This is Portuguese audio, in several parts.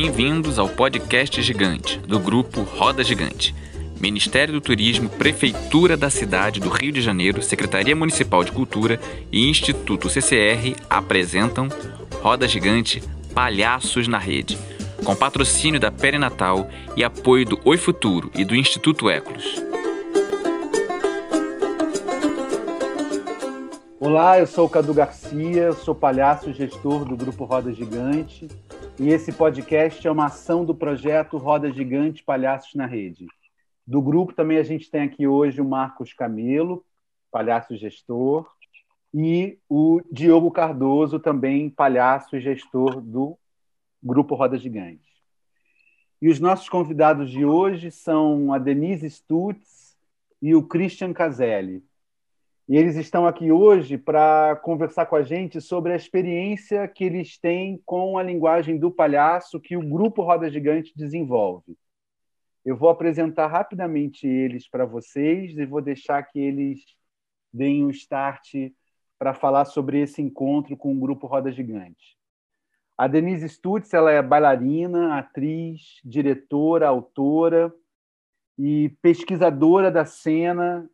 Bem-vindos ao podcast Gigante, do grupo Roda Gigante. Ministério do Turismo, Prefeitura da cidade do Rio de Janeiro, Secretaria Municipal de Cultura e Instituto CCR apresentam Roda Gigante Palhaços na Rede, com patrocínio da Perinatal e apoio do Oi Futuro e do Instituto Ecolos. Olá, eu sou o Cadu Garcia, sou palhaço gestor do Grupo Roda Gigante e esse podcast é uma ação do projeto Roda Gigante Palhaços na Rede. Do grupo também a gente tem aqui hoje o Marcos Camelo, palhaço gestor, e o Diogo Cardoso, também palhaço e gestor do Grupo Roda Gigante. E os nossos convidados de hoje são a Denise Stutz e o Christian Caselli. E eles estão aqui hoje para conversar com a gente sobre a experiência que eles têm com a linguagem do palhaço que o Grupo Roda Gigante desenvolve. Eu vou apresentar rapidamente eles para vocês e vou deixar que eles deem um start para falar sobre esse encontro com o Grupo Roda Gigante. A Denise Stutz ela é bailarina, atriz, diretora, autora e pesquisadora da cena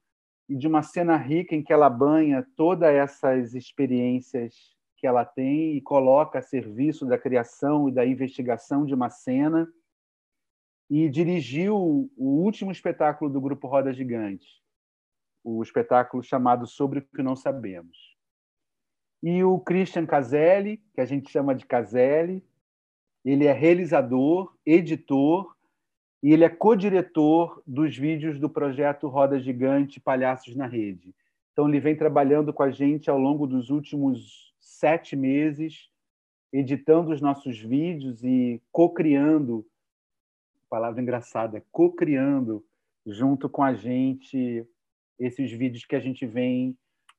e de uma cena rica em que ela banha todas essas experiências que ela tem e coloca a serviço da criação e da investigação de uma cena e dirigiu o último espetáculo do grupo Roda Gigante, o espetáculo chamado Sobre o que não sabemos. E o Christian Caselli, que a gente chama de Caselli, ele é realizador, editor e ele é co-diretor dos vídeos do projeto Roda Gigante Palhaços na Rede. Então ele vem trabalhando com a gente ao longo dos últimos sete meses, editando os nossos vídeos e co-criando palavra engraçada, co-criando junto com a gente esses vídeos que a gente vem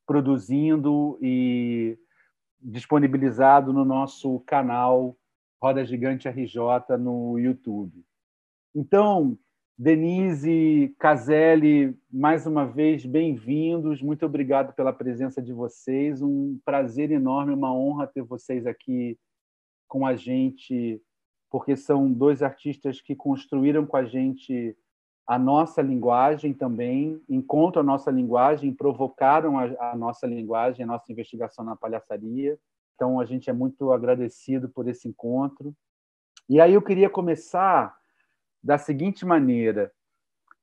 produzindo e disponibilizado no nosso canal Roda Gigante RJ no YouTube. Então, Denise, Caselli, mais uma vez, bem-vindos. Muito obrigado pela presença de vocês. Um prazer enorme, uma honra ter vocês aqui com a gente porque são dois artistas que construíram com a gente a nossa linguagem também, encontram a nossa linguagem, provocaram a, a, nossa linguagem, a nossa investigação na palhaçaria. Então, a gente é muito agradecido por esse encontro. E aí eu queria começar da seguinte maneira.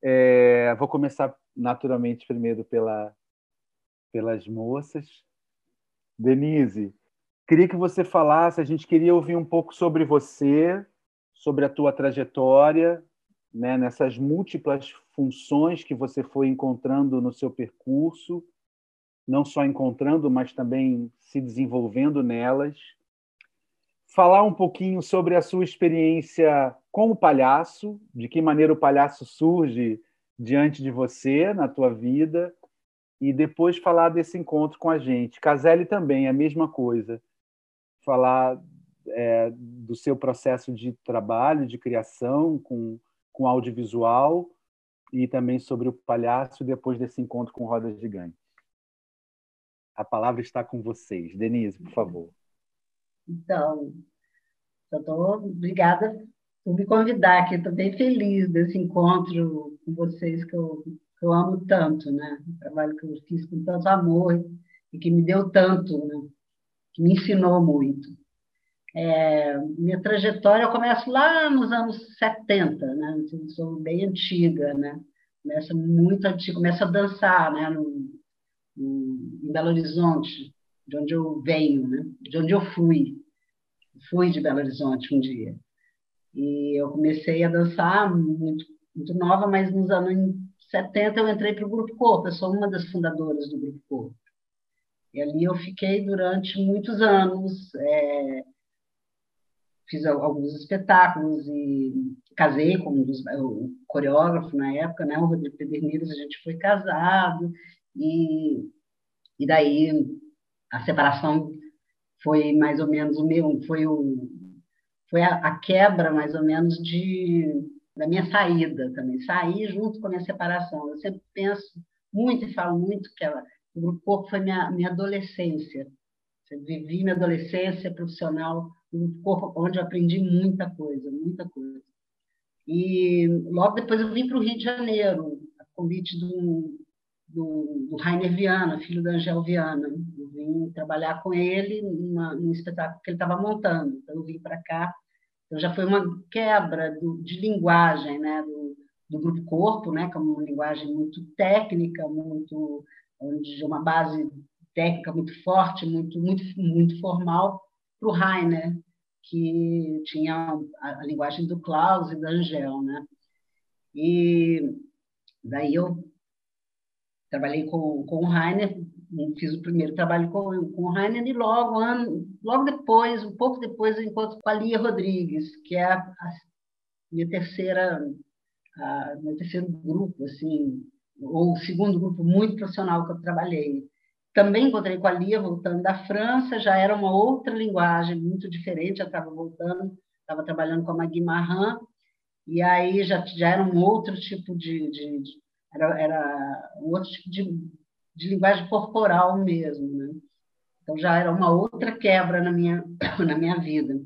É, vou começar naturalmente primeiro pela, pelas moças. Denise, Queria que você falasse, a gente queria ouvir um pouco sobre você, sobre a tua trajetória, né, nessas múltiplas funções que você foi encontrando no seu percurso, não só encontrando, mas também se desenvolvendo nelas. Falar um pouquinho sobre a sua experiência como palhaço, de que maneira o palhaço surge diante de você na tua vida, e depois falar desse encontro com a gente. Caselli também, a mesma coisa falar é, do seu processo de trabalho, de criação com, com audiovisual e também sobre o palhaço depois desse encontro com Roda Gigante. A palavra está com vocês. Denise, por favor. Então, eu estou obrigada por me convidar aqui. Estou bem feliz desse encontro com vocês que eu, que eu amo tanto, né? O trabalho que eu fiz com tanto amor e que me deu tanto, né? que me ensinou muito. É, minha trajetória, eu começo lá nos anos 70, né? Eu sou bem antiga, né? Começa muito antiga, começo a dançar, né? No, no, em Belo Horizonte, de onde eu venho, né? De onde eu fui. Fui de Belo Horizonte um dia. E eu comecei a dançar muito, muito nova, mas nos anos 70 eu entrei para o Grupo Corpo, eu sou uma das fundadoras do Grupo Corpo. E ali eu fiquei durante muitos anos, é, fiz alguns espetáculos e casei com um dos, o coreógrafo na época, né, o Rodrigo Pederneiros, a gente foi casado, e, e daí a separação foi mais ou menos o meu, foi, o, foi a, a quebra mais ou menos de, da minha saída também, saí junto com a minha separação. Eu sempre penso muito e falo muito que ela o Grupo Corpo foi minha, minha adolescência. Eu vivi minha adolescência profissional um corpo onde eu aprendi muita coisa, muita coisa. E logo depois eu vim para o Rio de Janeiro, a convite do, do, do Rainer Viana, filho da Angel Viana. Eu vim trabalhar com ele numa, num espetáculo que ele estava montando. Então eu vim para cá. Então já foi uma quebra do, de linguagem, né, do, do grupo corpo, né, que é uma linguagem muito técnica, muito de uma base técnica muito forte, muito muito muito formal, para o Rainer, que tinha a, a, linguagem do Klaus e da Angel, né? E daí eu trabalhei com, com o Rainer, fiz o primeiro trabalho com, com o Rainer e logo, ano, logo depois, um pouco depois, eu encontro com a Lia Rodrigues, que é a, a minha terceira, a, meu terceiro grupo, assim, ou o segundo grupo muito profissional que eu trabalhei. Também encontrei com a Lia voltando da França, já era uma outra linguagem muito diferente, já estava voltando, estava trabalhando com a Magui Marran, e aí já, já era um outro tipo de, de, de era, era um outro tipo de, de linguagem corporal mesmo, né? Então já era uma outra quebra na minha na minha vida.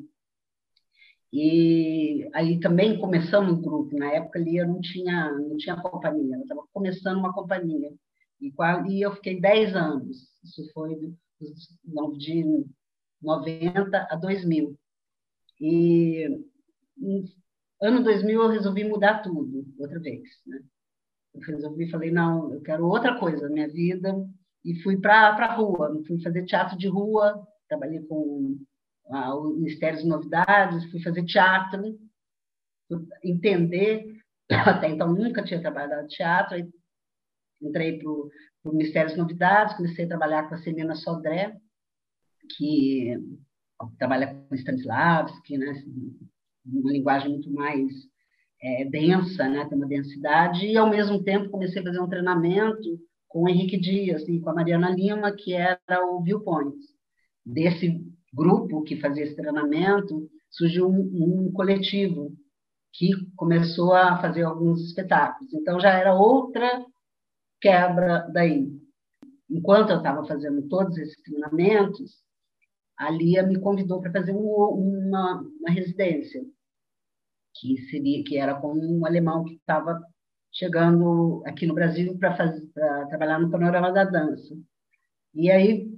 E aí também começamos um grupo. Na época ali eu não tinha não tinha companhia, eu estava começando uma companhia. E, e eu fiquei 10 anos. Isso foi de 90 a 2000. E no ano 2000 eu resolvi mudar tudo outra vez, né? Resolvi, falei, não, eu quero outra coisa na minha vida. E fui para a rua, fui fazer teatro de rua, trabalhei com ah, o Ministério de Novidades, fui fazer teatro, entender, até então nunca tinha trabalhado teatro, aí entrei para o Ministério das Novidades, comecei a trabalhar com a Celina Sodré, que trabalha com Stanislavski, né, uma linguagem muito mais é, densa, né? tem uma densidade, e ao mesmo tempo comecei a fazer um treinamento com o Henrique Dias e com a Mariana Lima, que era o Viewpoint. Desse grupo que fazia esse treinamento, surgiu um, um coletivo que começou a fazer alguns espetáculos. Então já era outra quebra daí. Enquanto eu estava fazendo todos esses treinamentos, a Lia me convidou para fazer um, uma, uma residência que seria que era com um alemão que estava chegando aqui no Brasil para trabalhar no panorama da dança. E aí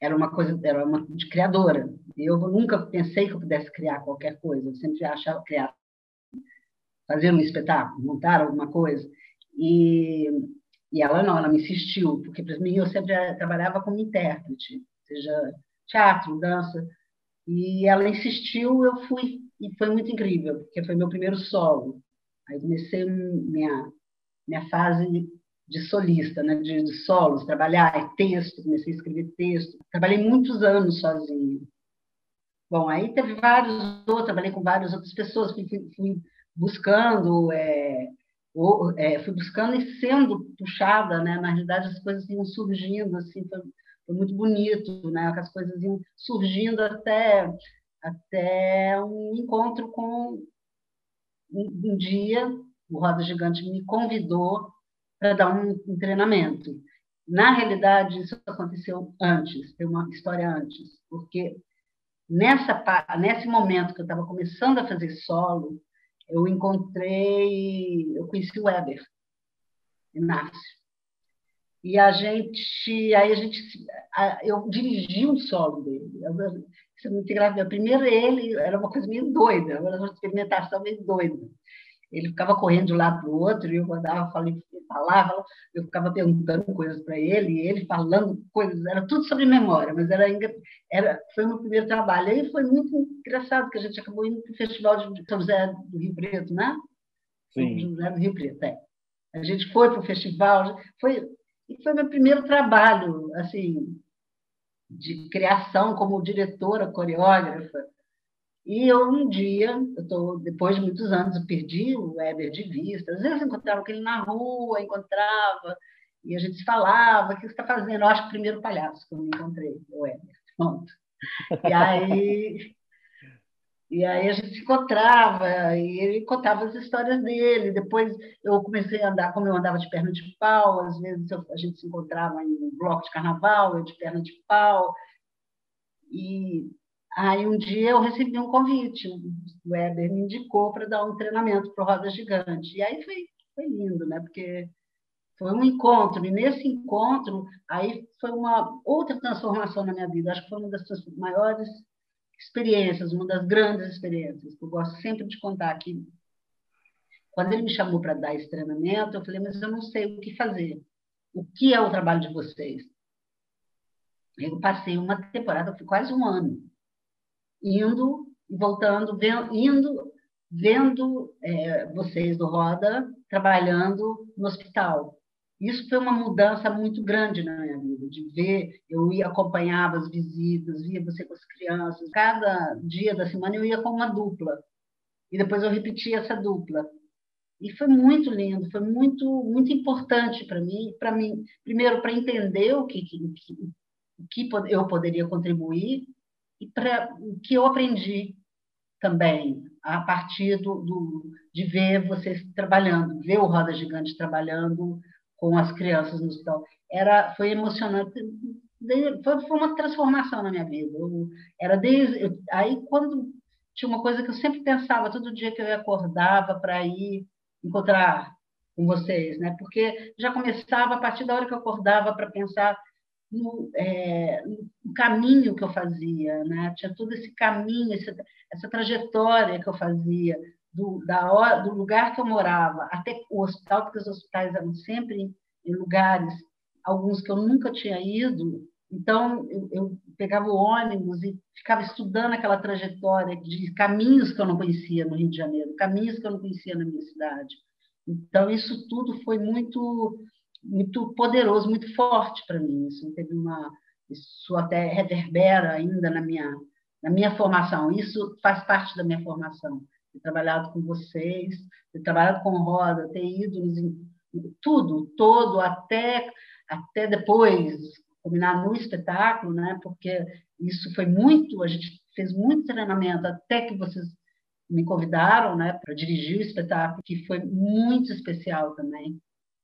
era uma coisa, era uma de criadora. Eu nunca pensei que eu pudesse criar qualquer coisa. Eu sempre achava criar, fazer um espetáculo, montar alguma coisa. E, e ela não, ela me insistiu, porque para mim eu sempre trabalhava como intérprete, seja teatro, dança. E ela insistiu, eu fui e foi muito incrível, porque foi meu primeiro solo. Aí comecei minha, minha fase de solista, né, de, de solos, trabalhar texto, comecei a escrever texto. Trabalhei muitos anos sozinha. Bom, aí teve vários outros, trabalhei com várias outras pessoas, fui, fui, fui buscando, é, ou, é, fui buscando e sendo puxada, né? Na realidade, as coisas iam surgindo, assim, foi, foi muito bonito, né? As coisas iam surgindo até até um encontro com um, dia o Roda Gigante me convidou para dar um, um, treinamento. Na realidade, isso aconteceu antes, tem uma história antes, porque nessa nesse momento que eu estava começando a fazer solo, eu encontrei, eu conheci o Weber, Inácio. E a gente, aí a gente, eu dirigi um solo dele. Muito engraçado. Primeiro ele era uma coisa meio doida, era uma experimentação meio doida. Ele ficava correndo de um lado para o outro, e eu mandava, falei, falava, eu ficava perguntando coisas para ele, e ele falando coisas, era tudo sobre memória, mas era, era foi o meu primeiro trabalho. Aí foi muito engraçado, que a gente acabou indo para o Festival de São José do Rio Preto, né? Sim. São José do Rio Preto, é. A gente foi para o festival, foi, e foi meu primeiro trabalho, assim, de criação como diretora, coreógrafa. E eu um dia, eu tô, depois de muitos anos, eu perdi o Weber de vista. Às vezes encontrava ele na rua, encontrava, e a gente falava, o que você está fazendo? Eu acho que o primeiro palhaço que eu me encontrei, o Weber. Pronto. E aí e aí a gente se encontrava, e ele contava as histórias dele. Depois eu comecei a andar, como eu andava de perna de pau, às vezes a gente se encontrava em um bloco de carnaval, eu de perna de pau. E Aí um dia eu recebi um convite, o Weber me indicou para dar um treinamento para o Roda Gigante. E aí foi, foi lindo, né? Porque foi um encontro, e nesse encontro, aí foi uma outra transformação na minha vida. Acho que foi uma das maiores experiências, uma das grandes experiências, que eu gosto sempre de contar aqui. Quando ele me chamou para dar esse treinamento, eu falei, mas eu não sei o que fazer. O que é o trabalho de vocês? Eu passei uma temporada, quase um ano, indo e voltando, vendo, indo, vendo é, vocês do Roda trabalhando no hospital. Isso foi uma mudança muito grande na minha vida, de ver, eu ia acompanhava as visitas, via você com as crianças. Cada dia da semana eu ia com uma dupla. E depois eu repetia essa dupla. E foi muito lindo, foi muito muito importante para mim, para mim, primeiro para entender o que, que, que eu poderia contribuir e para o que eu aprendi também a partir do, do, de ver vocês trabalhando, ver o Roda Gigante trabalhando com as crianças no hospital. Era, foi emocionante. Foi, foi uma transformação na minha vida. Eu, era desde eu, aí quando tinha uma coisa que eu sempre pensava todo dia que eu acordava para ir encontrar com vocês, né? Porque já começava a partir da hora que eu acordava para pensar no, é, no, caminho que eu fazia, né? Tinha todo esse caminho, essa, essa trajetória que eu fazia do, da do lugar que eu morava até o hospital, porque os hospitais eram sempre em lugares, alguns que eu nunca tinha ido. Então, eu, eu pegava o ônibus e ficava estudando aquela trajetória de caminhos que eu não conhecia no Rio de Janeiro, caminhos que eu não conhecia na minha cidade. Então, isso tudo foi muito muito poderoso, muito forte para mim. Isso teve uma isso até reverbera ainda na minha na minha formação. Isso faz parte da minha formação ter trabalhado com vocês, ter trabalhado com roda, ter ido em tudo, todo, até, até depois combinar no espetáculo, né? porque isso foi muito, a gente fez muito treinamento até que vocês me convidaram né, para dirigir o espetáculo, que foi muito especial também,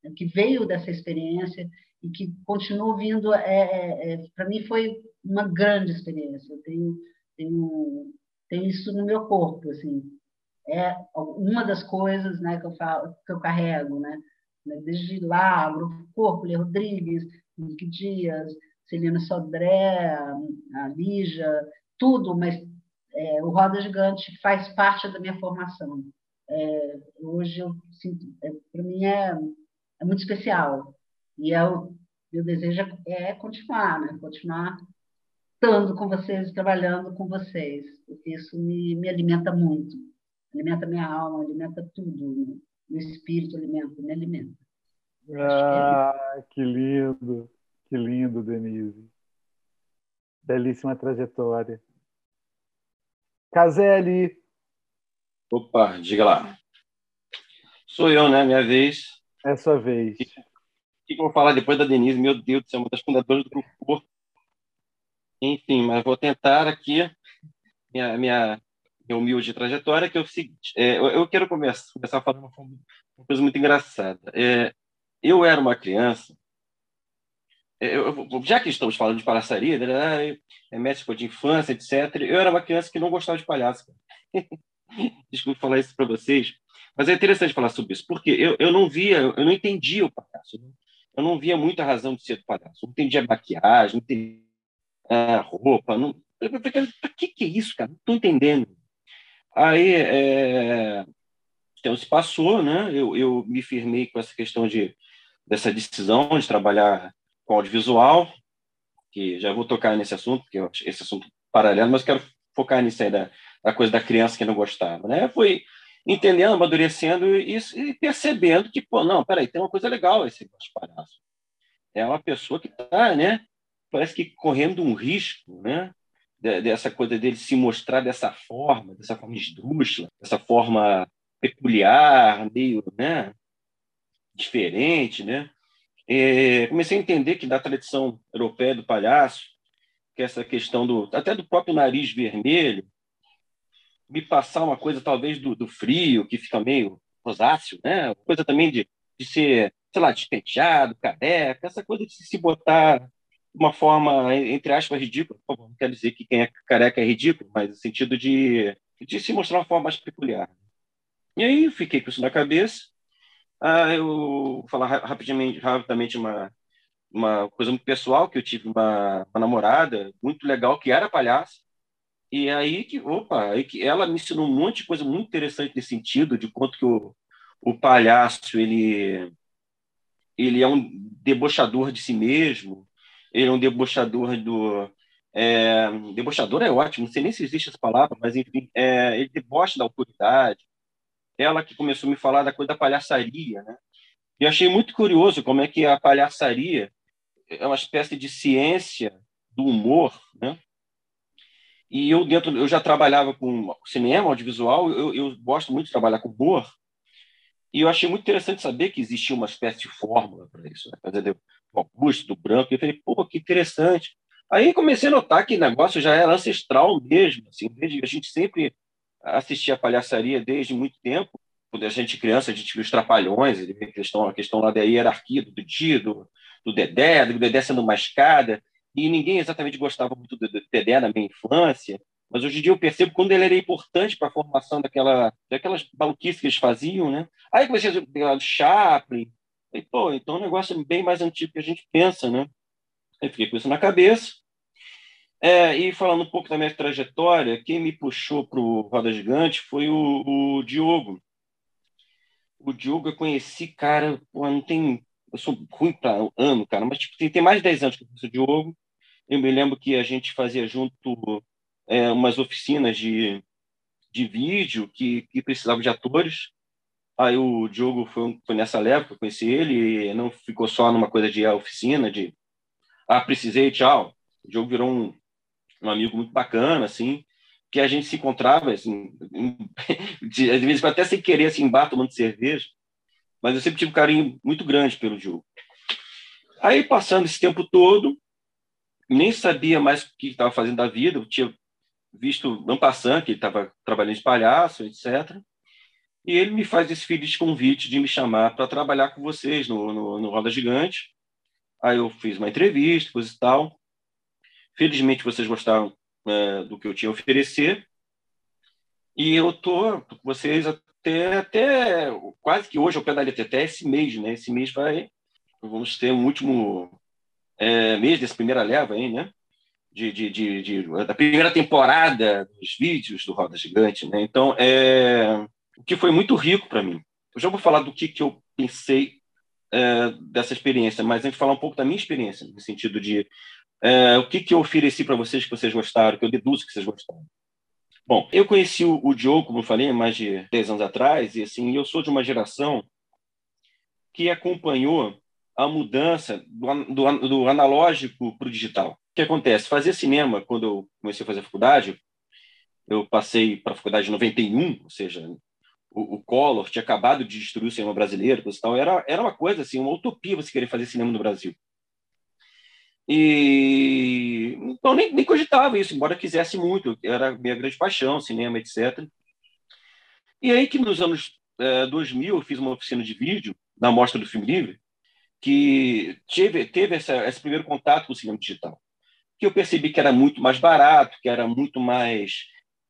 né, que veio dessa experiência e que continuou vindo. É, é, é para mim foi uma grande experiência. Eu tenho, tenho, tenho isso no meu corpo, assim é uma das coisas né, que, eu falo, que eu carrego, né? desde lá, Grupo Corpo, Lê Rodrigues, Nick Dias, Celina Sodré, a Lígia, tudo, mas é, o Roda Gigante faz parte da minha formação. É, hoje eu sinto, é, para mim é, é muito especial e é o meu desejo é, é continuar, né? Continuar estando com vocês, trabalhando com vocês, porque isso me, me alimenta muito alimenta minha alma, alimenta tudo. Meu espírito alimenta, me alimenta. Ah, é que lindo, que lindo, Denise. Belíssima trajetória. Caselli. Opa, diga lá. Sou eu, né? Minha vez. É sua vez. O que, eu vou falar depois da Denise? Meu Deus do céu, uma das fundadoras do grupo. Enfim, mas vou tentar aqui minha, minha humilde trajetória, que é o seguinte, é, eu, quero começar, começar falando uma, coisa muito engraçada. É, eu era uma criança, é, eu, já que estamos falando de palhaçaria, né, é médico de infância, etc., eu era uma criança que não gostava de palhaço. Desculpe falar isso para vocês, mas é interessante falar sobre isso, porque eu, eu não via, eu não entendia o palhaço, né? eu não via muita razão de ser do palhaço, não entendia maquiagem, não entendia a roupa, não, para que, que é isso, cara? Não estou entendendo. Aí, é, então, se passou, né? Eu, eu me firmei com essa questão de dessa decisão de trabalhar com audiovisual, que já vou tocar nesse assunto, porque esse assunto paralelo, mas quero focar nisso aí da, da coisa da criança que não gostava, né? Foi entendendo, amadurecendo e, e percebendo que, pô, não, peraí, tem uma coisa legal esse palhaço. É uma pessoa que está, né? Parece que correndo um risco, né? Dessa coisa dele se mostrar dessa forma, dessa forma esdrúxula, dessa forma peculiar, meio né, diferente. Né? E comecei a entender que da tradição europeia do palhaço, que essa questão do até do próprio nariz vermelho, me passar uma coisa talvez do, do frio, que fica meio rosáceo, né? coisa também de, de ser, sei lá, despenteado, careca, essa coisa de se botar uma forma, entre aspas, ridícula, não quer dizer que quem é careca é ridículo, mas no sentido de, de se mostrar uma forma mais peculiar. E aí fiquei com isso na cabeça. Ah, eu vou falar rapidamente, rapidamente uma, uma coisa muito pessoal, que eu tive uma, uma namorada muito legal que era palhaça. E aí que, opa, aí que ela me ensinou um monte de coisa muito interessante nesse sentido, de quanto que o, o palhaço, ele, ele é um debochador de si mesmo, ele é um debochador do... É, debochador é ótimo, não sei nem se existe essa palavra, mas enfim, é, ele debocha da autoridade. Ela que começou a me falar da coisa da palhaçaria, né? E achei muito curioso como é que a palhaçaria é uma espécie de ciência do humor, né? E eu dentro, eu já trabalhava com cinema, audiovisual, eu, eu gosto muito de trabalhar com humor. E eu achei muito interessante saber que existia uma espécie de fórmula para isso, né? Do Augusto, do branco. E falei, pô, que interessante. Aí comecei a notar que o negócio já era ancestral mesmo. Assim, desde, a gente sempre assistia a palhaçaria desde muito tempo. Quando a gente criança, a gente viu os trapalhões, a questão, a questão lá da hierarquia do Dido, do Dedé, do Dedé sendo uma escada, e ninguém exatamente gostava muito do Dedé na minha infância, mas hoje em dia eu percebo quando ele era importante para a formação daquela, daquelas maluquices que eles faziam, né? Aí comecei a ver Chaplin, e, pô, então é um negócio bem mais antigo que a gente pensa, né? Aí fiquei com isso na cabeça. É, e falando um pouco da minha trajetória, quem me puxou para o Roda Gigante foi o, o Diogo. O Diogo eu conheci, cara, pô, não tem eu sou ruim para ano, cara, mas tipo, tem, tem mais de 10 anos que eu conheço o Diogo. Eu me lembro que a gente fazia junto é, umas oficinas de, de vídeo que, que precisavam de atores. Aí o Diogo foi, foi nessa leva que eu conheci ele, e não ficou só numa coisa de oficina, de ah, precisei, tchau. O Diogo virou um, um amigo muito bacana, assim, que a gente se encontrava, assim, de, às vezes até sem querer, assim, em bar, tomando cerveja mas eu sempre tive um carinho muito grande pelo Diogo. Aí, passando esse tempo todo, nem sabia mais o que estava fazendo da vida, eu tinha visto não passando que ele estava trabalhando de palhaço, etc. E ele me faz esse feliz convite de me chamar para trabalhar com vocês no, no, no, Roda Gigante. Aí eu fiz uma entrevista, coisa e tal. Felizmente vocês gostaram é, do que eu tinha a oferecer. E eu tô com vocês até, até quase que hoje, da letra, até esse mês, né? Esse mês vai. Vamos ter um último é, mês dessa primeira leva aí, né? De, de, de, de, da primeira temporada dos vídeos do Roda Gigante, né? Então, é, o que foi muito rico para mim. Eu já vou falar do que, que eu pensei é, dessa experiência, mas antes falar um pouco da minha experiência, no sentido de é, o que, que eu ofereci para vocês que vocês gostaram, que eu deduzo que vocês gostaram. Bom, eu conheci o, o Diogo, como eu falei, mais de 10 anos atrás, e assim, eu sou de uma geração que acompanhou a mudança do, do, do analógico para o digital. O que acontece? Fazer cinema, quando eu comecei a fazer faculdade, eu passei para a faculdade em 91, ou seja, o, o Collor tinha acabado de destruir o cinema brasileiro, e tal, era, era uma coisa assim, uma utopia você querer fazer cinema no Brasil. E então nem, nem cogitava isso, embora quisesse muito, era minha grande paixão, cinema, etc. E aí que nos anos é, 2000 eu fiz uma oficina de vídeo na mostra do filme livre, que teve, teve essa, esse primeiro contato com o cinema digital, que eu percebi que era muito mais barato, que era muito mais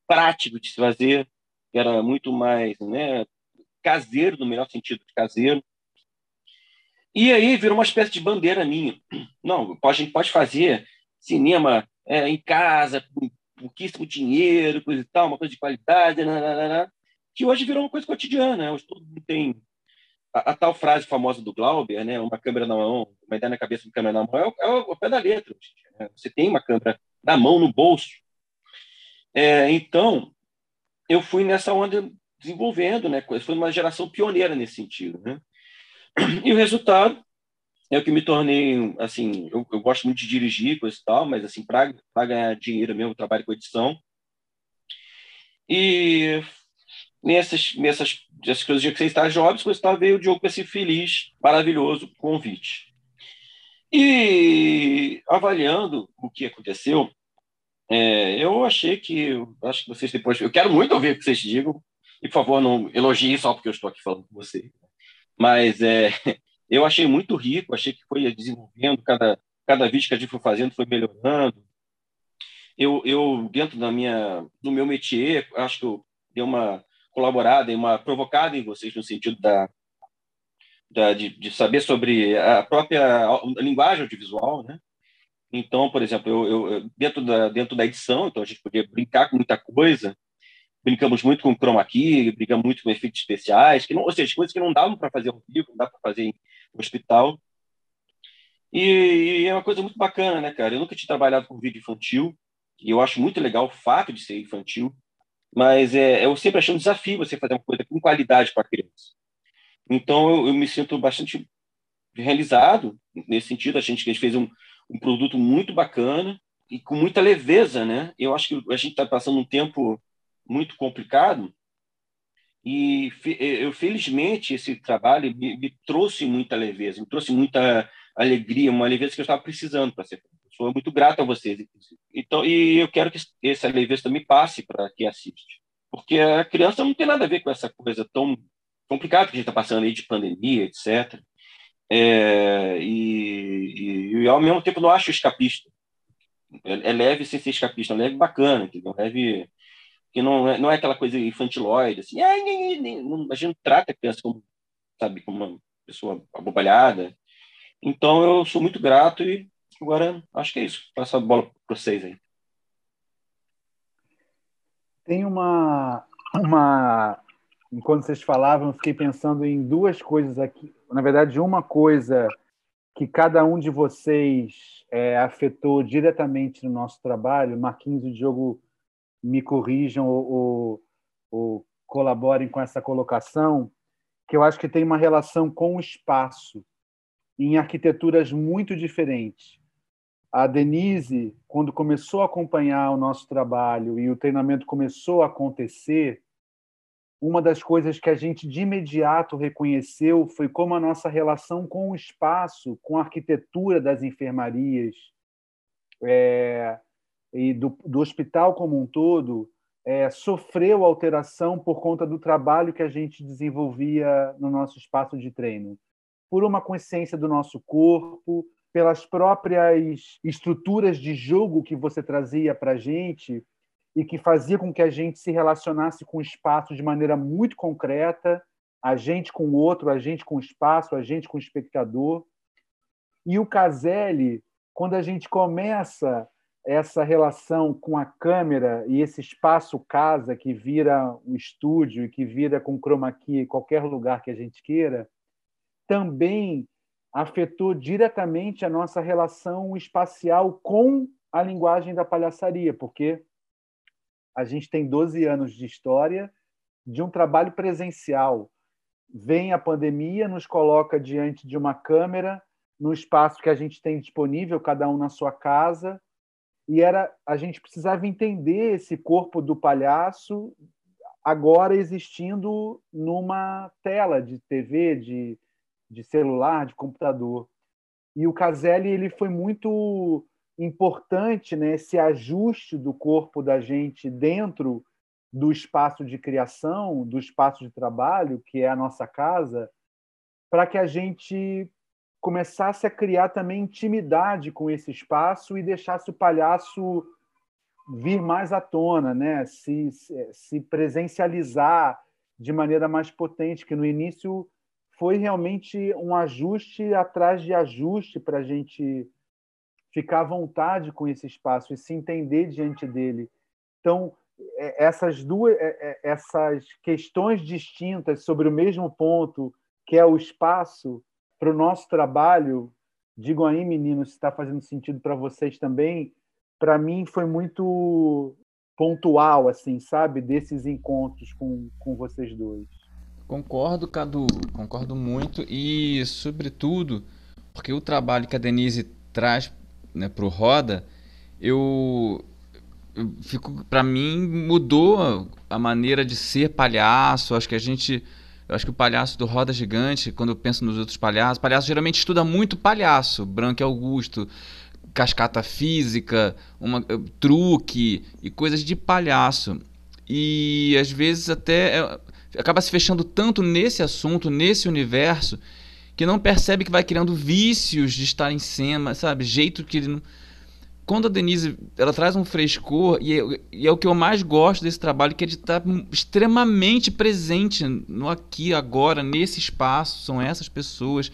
prático de se fazer, que era muito mais né, caseiro, no melhor sentido de caseiro. E aí virou uma espécie de bandeira minha. Não, a gente pode fazer cinema é, em casa, com pouquíssimo dinheiro, coisa e tal, uma coisa de qualidade, nananana, que hoje virou uma coisa cotidiana. Né? Hoje todo mundo tem a, a, tal frase famosa do Glauber, né? uma câmera na mão, uma ideia na cabeça, uma câmera na mão, é o, é o pé da letra. Né? Você tem uma câmera na mão, no bolso. É, então, eu fui nessa onda desenvolvendo, né? Foi uma geração pioneira nesse sentido, né? E o resultado é o que me tornei, assim, eu, eu gosto muito de dirigir, coisa e tal, mas, assim, para ganhar dinheiro mesmo, trabalho com edição. E nessas, nessas, nessas coisas que você está jovens, coisa tal, veio o Diogo com esse feliz, maravilhoso convite. E avaliando o que aconteceu, é, eu achei que, acho que vocês depois, eu quero muito ouvir o que vocês digam, e por favor, não elogiem só porque eu estou aqui falando com vocês. Mas é, eu achei muito rico, achei que foi desenvolvendo, cada, cada vídeo que a gente foi fazendo foi melhorando. eu, eu dentro da minha, do meu métier, acho que eu dei uma colaborada uma provocada em vocês no sentido da, da de, de, saber sobre a própria linguagem audiovisual, né? Então, por exemplo, eu, eu, dentro da dentro da edição, então a gente podia brincar com muita coisa. Brincamos muito com chroma key, brincamos muito com efeitos especiais, que não, ou seja, coisas que não davam para fazer ao vivo, não dá para fazer em hospital. E, e, é uma coisa muito bacana, né, cara? Eu nunca tinha trabalhado com vídeo infantil, e eu acho muito legal o fato de ser infantil, mas é, eu sempre achei um desafio você fazer uma coisa com qualidade para criança. Então eu, eu, me sinto bastante realizado nesse sentido. A gente, a gente fez um, um produto muito bacana e com muita leveza, né? Eu acho que a gente está passando um tempo muito complicado e eu felizmente esse trabalho me, me, trouxe muita leveza, me trouxe muita alegria, uma leveza que eu estava precisando para ser. Sou muito grato a vocês. Então, e eu quero que essa leveza também passe para quem assiste, porque a criança não tem nada a ver com essa coisa tão complicada que a gente está passando aí de pandemia, etc. É, e, e, e, ao mesmo tempo não acho escapista. É, é leve sem ser escapista, é leve bacana, entendeu? Leve que não é, não é aquela coisa infantiloide, assim, ah, a gente trata a criança como, sabe, como uma pessoa abobalhada. Então eu sou muito grato e agora acho que é isso. Passo a bola para vocês aí. Tem uma, uma. Enquanto vocês falavam, fiquei pensando em duas coisas aqui. Na verdade, uma coisa que cada um de vocês é, afetou diretamente no nosso trabalho. Marquinhos e Diogo me corrijam ou, ou, ou colaborem com essa colocação, que eu acho que tem uma relação com o espaço em arquiteturas muito diferentes. A Denise, quando começou a acompanhar o nosso trabalho e o treinamento começou a acontecer, uma das coisas que a gente de imediato reconheceu foi como a nossa relação com o espaço, com a arquitetura das enfermarias, é, e do, do hospital como um todo é, sofreu alteração por conta do trabalho que a gente desenvolvia no nosso espaço de treino, por uma consciência do nosso corpo, pelas próprias estruturas de jogo que você trazia para a gente e que fazia com que a gente se relacionasse com o espaço de maneira muito concreta, a gente com o outro, a gente com o espaço, a gente com o espectador. E o Caselli, quando a gente começa essa relação com a câmera e esse espaço casa que vira um estúdio e que vira com chroma key qualquer lugar que a gente queira, também afetou diretamente a nossa relação espacial com a linguagem da palhaçaria, porque a gente tem 12 anos de história de um trabalho presencial. Vem a pandemia, nos coloca diante de uma câmera, no espaço que a gente tem disponível, cada um na sua casa, e era a gente precisava entender esse corpo do palhaço agora existindo numa tela de TV, de, de celular, de computador. E o Caselli ele foi muito importante, né, esse ajuste do corpo da gente dentro do espaço de criação, do espaço de trabalho, que é a nossa casa, para que a gente começasse a criar também intimidade com esse espaço e deixasse o palhaço vir mais à tona, né? se, se presencializar de maneira mais potente, que no início foi realmente um ajuste atrás de ajuste para a gente ficar à vontade com esse espaço e se entender diante dele. Então, é, essas duas é, é, essas questões distintas sobre o mesmo ponto, que é o espaço, para o nosso trabalho, digam aí, meninos, se está fazendo sentido para vocês também. Para mim foi muito pontual, assim, sabe, desses encontros com, com vocês dois. Concordo, Cadu, concordo muito e, sobretudo, porque o trabalho que a Denise traz né, para o Roda, eu, eu fico, para mim, mudou a maneira de ser palhaço. Acho que a gente acho que o palhaço do Roda Gigante, quando eu penso nos outros palhaços, palhaço geralmente estuda muito palhaço, Branco e Augusto, cascata física, uma, eh, truque e coisas de palhaço. E às vezes até é, acaba se fechando tanto nesse assunto, nesse universo, que não percebe que vai criando vícios de estar em cena, sabe? Jeito que ele não. quando a Denise ela traz um frescor e é, e é, o que eu mais gosto desse trabalho que é de estar extremamente presente no aqui agora nesse espaço são essas pessoas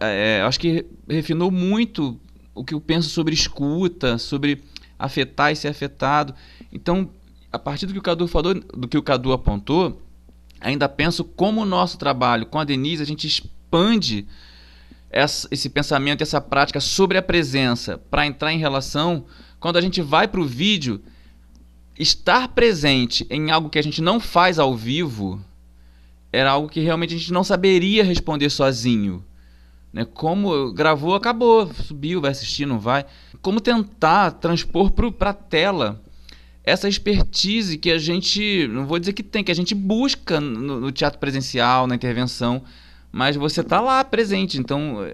é, acho que refinou muito o que eu penso sobre escuta sobre afetar e ser afetado então a partir do que o Cadu falou do que o Cadu apontou ainda penso como o nosso trabalho com a Denise a gente expande essa, esse pensamento, essa prática sobre a presença para entrar em relação, quando a gente vai para o vídeo, estar presente em algo que a gente não faz ao vivo era algo que realmente a gente não saberia responder sozinho. Né? Como gravou, acabou, subiu, vai assistir, não vai. Como tentar transpor para a tela essa expertise que a gente, não vou dizer que tem, que a gente busca no, no teatro presencial, na intervenção, mas você está lá presente. Então,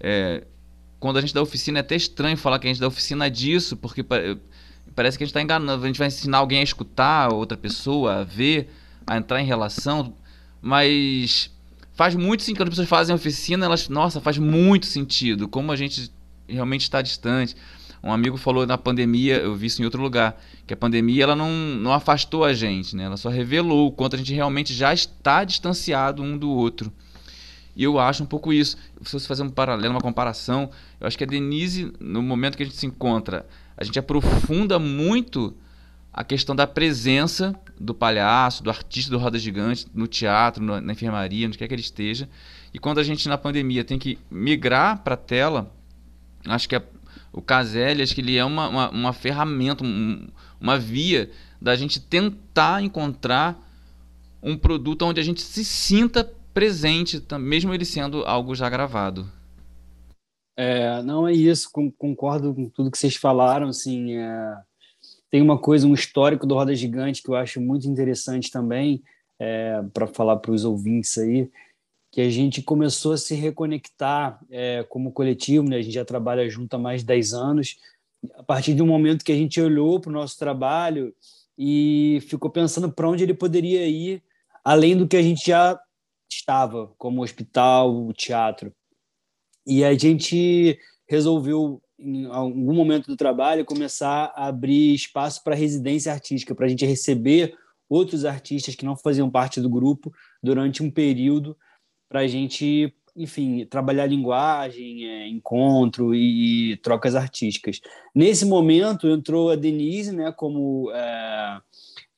é, quando a gente dá oficina, é até estranho falar que a gente dá oficina disso, porque parece que a gente está enganando. A gente vai ensinar alguém a escutar outra pessoa, a ver, a entrar em relação, mas faz muito sentido. Quando as pessoas fazem oficina, elas, nossa, faz muito sentido. Como a gente realmente está distante. Um amigo falou na pandemia, eu vi isso em outro lugar, que a pandemia ela não, não afastou a gente, né? ela só revelou o quanto a gente realmente já está distanciado um do outro. E eu acho um pouco isso. Se você fazer um paralelo, uma comparação, eu acho que a Denise, no momento que a gente se encontra, a gente aprofunda muito a questão da presença do palhaço, do artista do Roda Gigante, no teatro, na enfermaria, onde quer que ele esteja. E quando a gente, na pandemia, tem que migrar para a tela, acho que a, o Caselli, acho que ele é uma, uma, uma ferramenta, um, uma via da gente tentar encontrar um produto onde a gente se sinta presente, mesmo ele sendo algo já gravado. É, não é isso, concordo com tudo que vocês falaram, assim, é, tem uma coisa, um histórico do Roda Gigante que eu acho muito interessante também, é, para falar para os ouvintes aí, que a gente começou a se reconectar é, como coletivo, né? a gente já trabalha junto há mais de 10 anos, a partir de um momento que a gente olhou para o nosso trabalho e ficou pensando para onde ele poderia ir, além do que a gente já estava, como o hospital, o teatro. E a gente resolveu, em algum momento do trabalho, começar a abrir espaço para residência artística, para a gente receber outros artistas que não faziam parte do grupo durante um período, para a gente, enfim, trabalhar linguagem, é, encontro e, trocas artísticas. Nesse momento entrou a Denise, né, como é,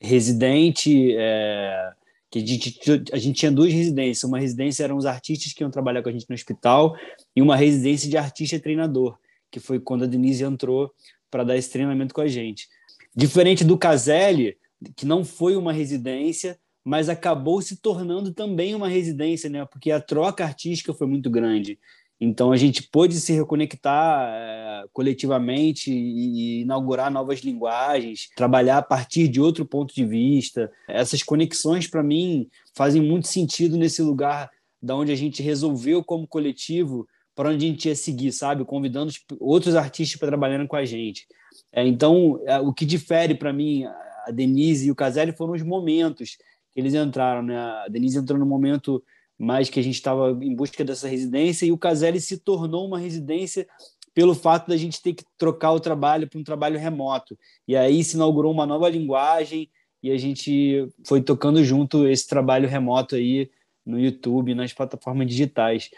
residente. É, que a gente, a gente tinha duas residências. Uma residência eram os artistas que iam trabalhar com a gente no hospital e uma residência de artista treinador, que foi quando a Denise entrou para dar esse treinamento com a gente. Diferente do Caselli, que não foi uma residência, mas acabou se tornando também uma residência, né? Porque a troca artística foi muito grande. Então a gente pôde se reconectar é, coletivamente e, inaugurar novas linguagens, trabalhar a partir de outro ponto de vista. Essas conexões para mim fazem muito sentido nesse lugar da onde a gente resolveu como coletivo para onde a gente ia seguir, sabe, convidando outros artistas para trabalharem com a gente. É, então é, o que difere para mim a Denise e o Caselli foram os momentos que eles entraram, né? A Denise entrou no momento mas que a gente estava em busca dessa residência e o Caselli se tornou uma residência pelo fato da gente ter que trocar o trabalho para um trabalho remoto. E aí se inaugurou uma nova linguagem e a gente foi tocando junto esse trabalho remoto aí no YouTube, nas plataformas digitais.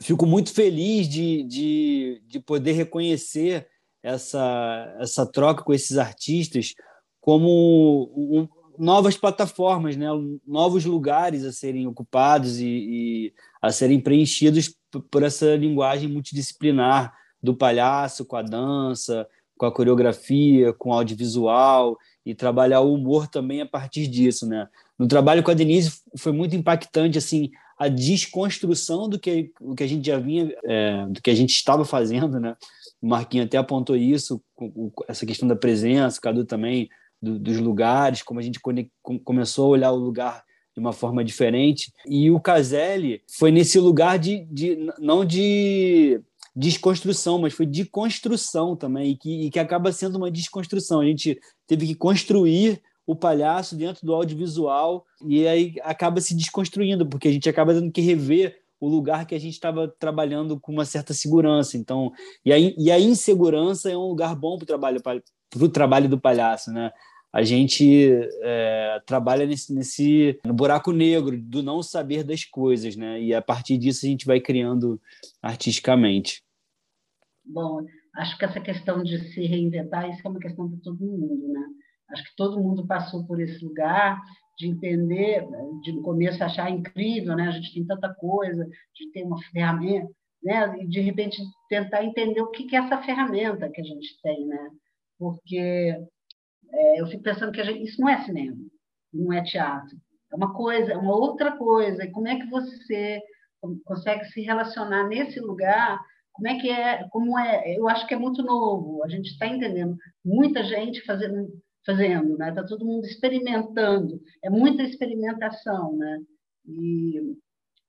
Fico muito feliz de, de, de poder reconhecer essa, essa troca com esses artistas como um, novas plataformas, né? novos lugares a serem ocupados e, e a serem preenchidos por essa linguagem multidisciplinar do palhaço com a dança, com a coreografia, com o audiovisual e trabalhar o humor também a partir disso, né? No trabalho com a Denise foi muito impactante assim a desconstrução do que o que a gente já vinha, é, do que a gente estava fazendo, né? O Marquinhos até apontou isso, essa questão da presença, o Cadu também do, dos lugares, como a gente começou a olhar o lugar de uma forma diferente. E o Caselli foi nesse lugar de, de não de desconstrução, mas foi de construção também, e que, e que acaba sendo uma desconstrução. A gente teve que construir o palhaço dentro do audiovisual e aí acaba se desconstruindo, porque a gente acaba tendo que rever o lugar que a gente estava trabalhando com uma certa segurança. Então, e a, e a insegurança é um lugar bom para o trabalho, trabalho do palhaço, né? A gente é, trabalha nesse, nesse no buraco negro do não saber das coisas, né? E a partir disso a gente vai criando artisticamente. Bom, acho que essa questão de se reinventar, isso é uma questão para todo mundo, né? Acho que todo mundo passou por esse lugar de entender, de no começo achar incrível, né? A gente tem tanta coisa, de ter uma ferramenta, né? E de repente tentar entender o que é essa ferramenta que a gente tem, né? Porque é, eu fico pensando que gente, isso não é cinema, não é teatro, é uma coisa, é uma outra coisa. E como é que você consegue se relacionar nesse lugar? Como é que é? Como é? Eu acho que é muito novo. A gente está entendendo. Muita gente fazendo fazendo, né? Está todo mundo experimentando. É muita experimentação, né? E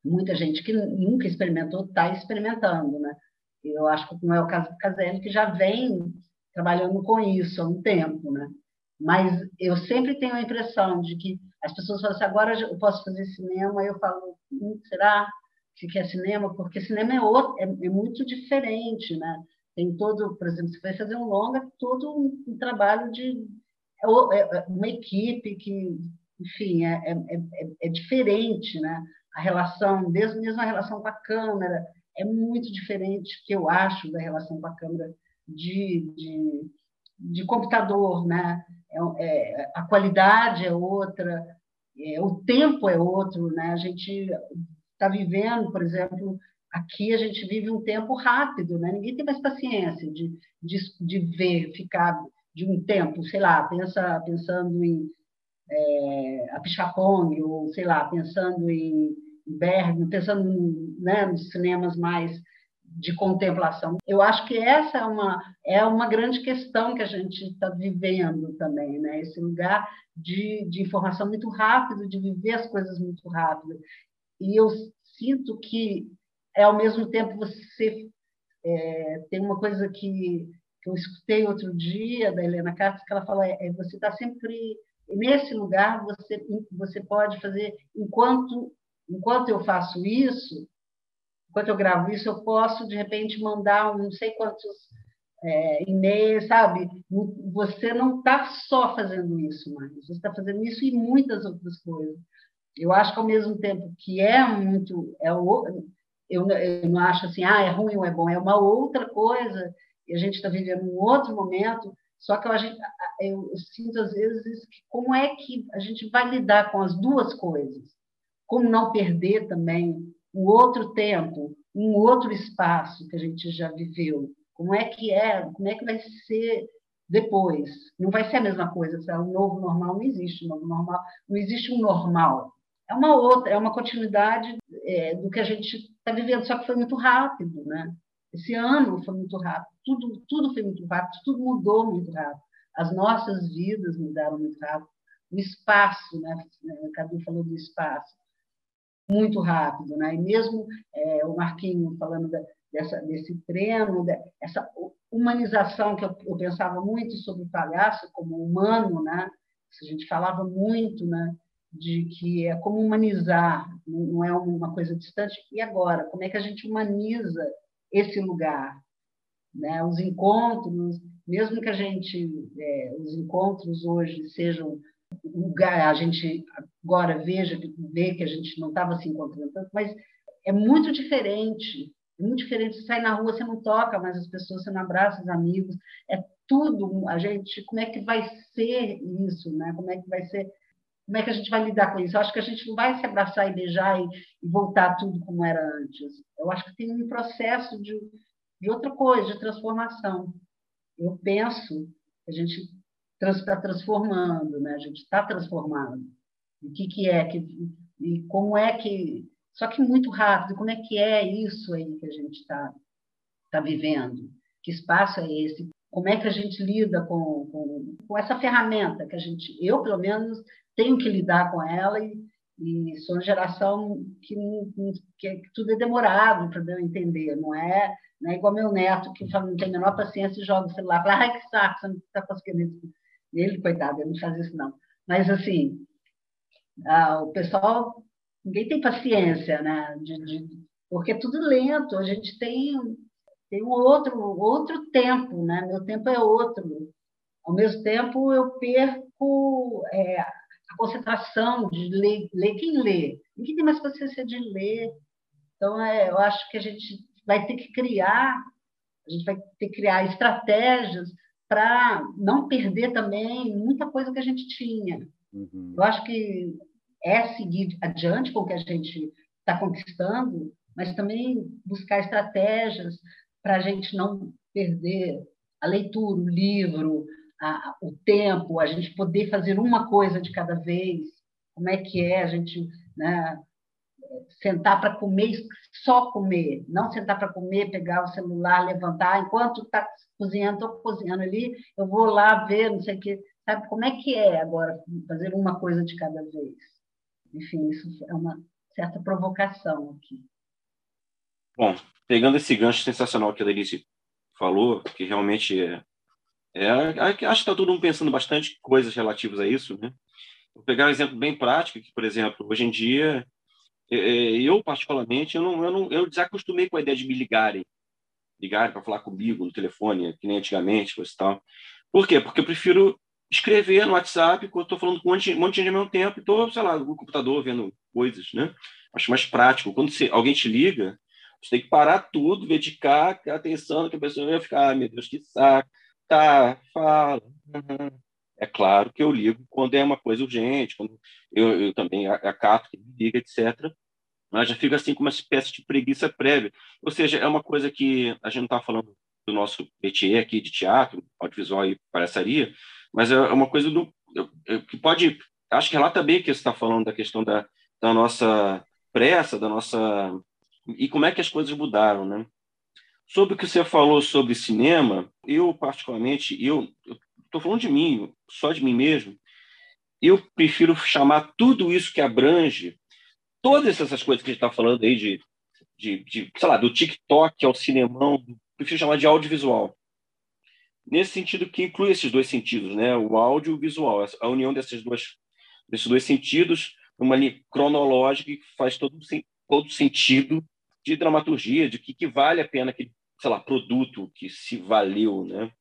muita gente que nunca experimentou está experimentando, né? Eu acho que não é o caso do Caselli, que já vem trabalhando com isso há um tempo, né? Mas eu sempre tenho a impressão de que as pessoas falam assim, agora eu posso fazer cinema, eu falo, hum, será que é cinema? Porque cinema é, outro, é, é muito diferente, né? Tem todo, por exemplo, se vai fazer um longa, todo um, um trabalho de é, é uma equipe que, enfim, é, é, é, é, diferente, né? A relação, desde mesmo a relação com a câmera, é muito diferente, que eu acho, da relação com a câmera de, de, de computador, né? É, a qualidade é outra, o tempo é outro, né? A gente está vivendo, por exemplo, aqui a gente vive um tempo rápido, né? Ninguém tem mais paciência de, de, de ver, ficar de um tempo, sei lá, pensa, pensando em é, Apichapong, ou sei lá, pensando em Bergman, pensando né, nos cinemas mais de contemplação. Eu acho que essa é uma, é uma grande questão que a gente está vivendo também, né? esse lugar de, de informação muito rápido, de viver as coisas muito rápido. E eu sinto que, é, ao mesmo tempo, você é, tem uma coisa que que eu escutei outro dia da Helena Katz, que ela fala, é, você está sempre nesse lugar, você você pode fazer enquanto enquanto eu faço isso, enquanto eu gravo isso, eu posso de repente mandar um, não sei quantos é, e-mails, sabe? Você não está só fazendo isso, mas você está fazendo isso e muitas outras coisas. Eu acho que ao mesmo tempo que é muito, é o, eu, eu não acho assim, ah, é ruim ou é bom, é uma outra coisa e a gente está vivendo um outro momento, só que eu, eu, eu sinto às vezes como é que a gente vai lidar com as duas coisas? Como não perder também um outro tempo, um outro espaço que a gente já viveu? Como é que é? Como é que vai ser depois? Não vai ser a mesma coisa. Se é um novo normal, não existe um novo normal. Não existe um normal. É uma outra, é uma continuidade é, do que a gente está vivendo, só que foi muito rápido, né? Esse ano foi muito rápido, tudo, tudo foi muito rápido, tudo mudou muito rápido. As nossas vidas mudaram muito rápido. O espaço, né? O Cadu falou do espaço, muito rápido, né? E mesmo é, o Marquinho falando da, dessa, desse treino, essa humanização que eu, eu, pensava muito sobre o palhaço como humano, né? A gente falava muito, né? De que é como humanizar, não é uma coisa distante. E agora, como é que a gente humaniza esse lugar. Né? Os encontros, mesmo que a gente, é, os encontros hoje sejam lugar, a gente agora veja, vê que a gente não estava se encontrando tanto, mas é muito diferente. É muito diferente. Você sai na rua, você não toca mais as pessoas, você não abraça os amigos. É tudo. A gente, como é que vai ser isso, né? Como é que vai ser como é que a gente vai lidar com isso? Eu acho que a gente não vai se abraçar e beijar e, e voltar tudo como era antes. Eu acho que tem um processo de, de outra coisa, de transformação. Eu penso que a gente está transformando, né? a gente está transformando. O que, que é, que, e como é que. Só que muito rápido, como é que é isso aí que a gente está tá vivendo? Que espaço é esse? Como é que a gente lida com, com, com essa ferramenta que a gente, eu pelo menos, tenho que lidar com ela e, e sou uma geração que, que, que tudo é demorado para eu entender, não é, não é igual meu neto que não tem a menor paciência e joga o celular, fala, ai que saco, você não está conseguindo. Ele, coitado, ele não faz isso não. Mas, assim, ah, o pessoal, ninguém tem paciência, né? De, de, porque é tudo lento, a gente tem, tem um outro, outro tempo, né? meu tempo é outro. Ao mesmo tempo, eu perco é, a concentração de ler, ler quem lê. Ninguém tem mais paciência de ler. Então, é, eu acho que a gente vai ter que criar, a gente vai ter que criar estratégias para não perder também muita coisa que a gente tinha. Uhum. Eu acho que é seguir adiante com o que a gente está conquistando, mas também buscar estratégias para a gente não perder a leitura, o livro, a, o tempo, a gente poder fazer uma coisa de cada vez. Como é que é a gente né, sentar para comer, só comer, não sentar para comer, pegar o celular, levantar, enquanto está cozinhando, estou cozinhando ali, eu vou lá ver, não sei o quê. Sabe como é que é agora fazer uma coisa de cada vez? Enfim, isso é uma certa provocação aqui. Bom, pegando esse gancho sensacional que a Denise falou, que realmente é, é acho que está todo mundo pensando bastante coisas relativas a isso, né? Vou pegar um exemplo bem prático, que, por exemplo, hoje em dia, eu particularmente, eu não, eu não, eu desacostumei com a ideia de me ligarem, ligarem para falar comigo no telefone, que nem antigamente, coisa e tal. Por quê? Porque eu prefiro escrever no WhatsApp quando estou falando com um monte, um monte de gente ao mesmo tempo estou, sei lá, no computador vendo coisas, né? Acho mais prático. Quando você, alguém te liga, você tem que parar tudo, dedicar atenção que a pessoa vai ficar, ah, meu Deus, que saco. Tá, fala. Uhum. É claro que eu ligo quando é uma coisa urgente, quando eu, eu também acato que me liga, etc. Mas já fica assim com uma espécie de preguiça prévia. Ou seja, é uma coisa que a gente não está falando do nosso métier aqui de teatro, audiovisual e palhaçaria, mas é uma coisa do, que pode. Acho que relata bem que você está falando da questão da, da nossa pressa, da nossa. E como é que as coisas mudaram, né? Sobre o que você falou sobre cinema, eu, particularmente, eu estou falando de mim, só de mim mesmo, eu prefiro chamar tudo isso que abrange todas essas coisas que a gente está falando aí de, de, de, sei lá, do TikTok ao cinemão, prefiro chamar de audiovisual nesse sentido que inclui esses dois sentidos, né? O áudio e o visual, a união desses dois, desses dois sentidos, uma linha cronológica que faz todo, todo sentido de dramaturgia, de que, que vale a pena aquele, sei lá, produto que se valeu, né?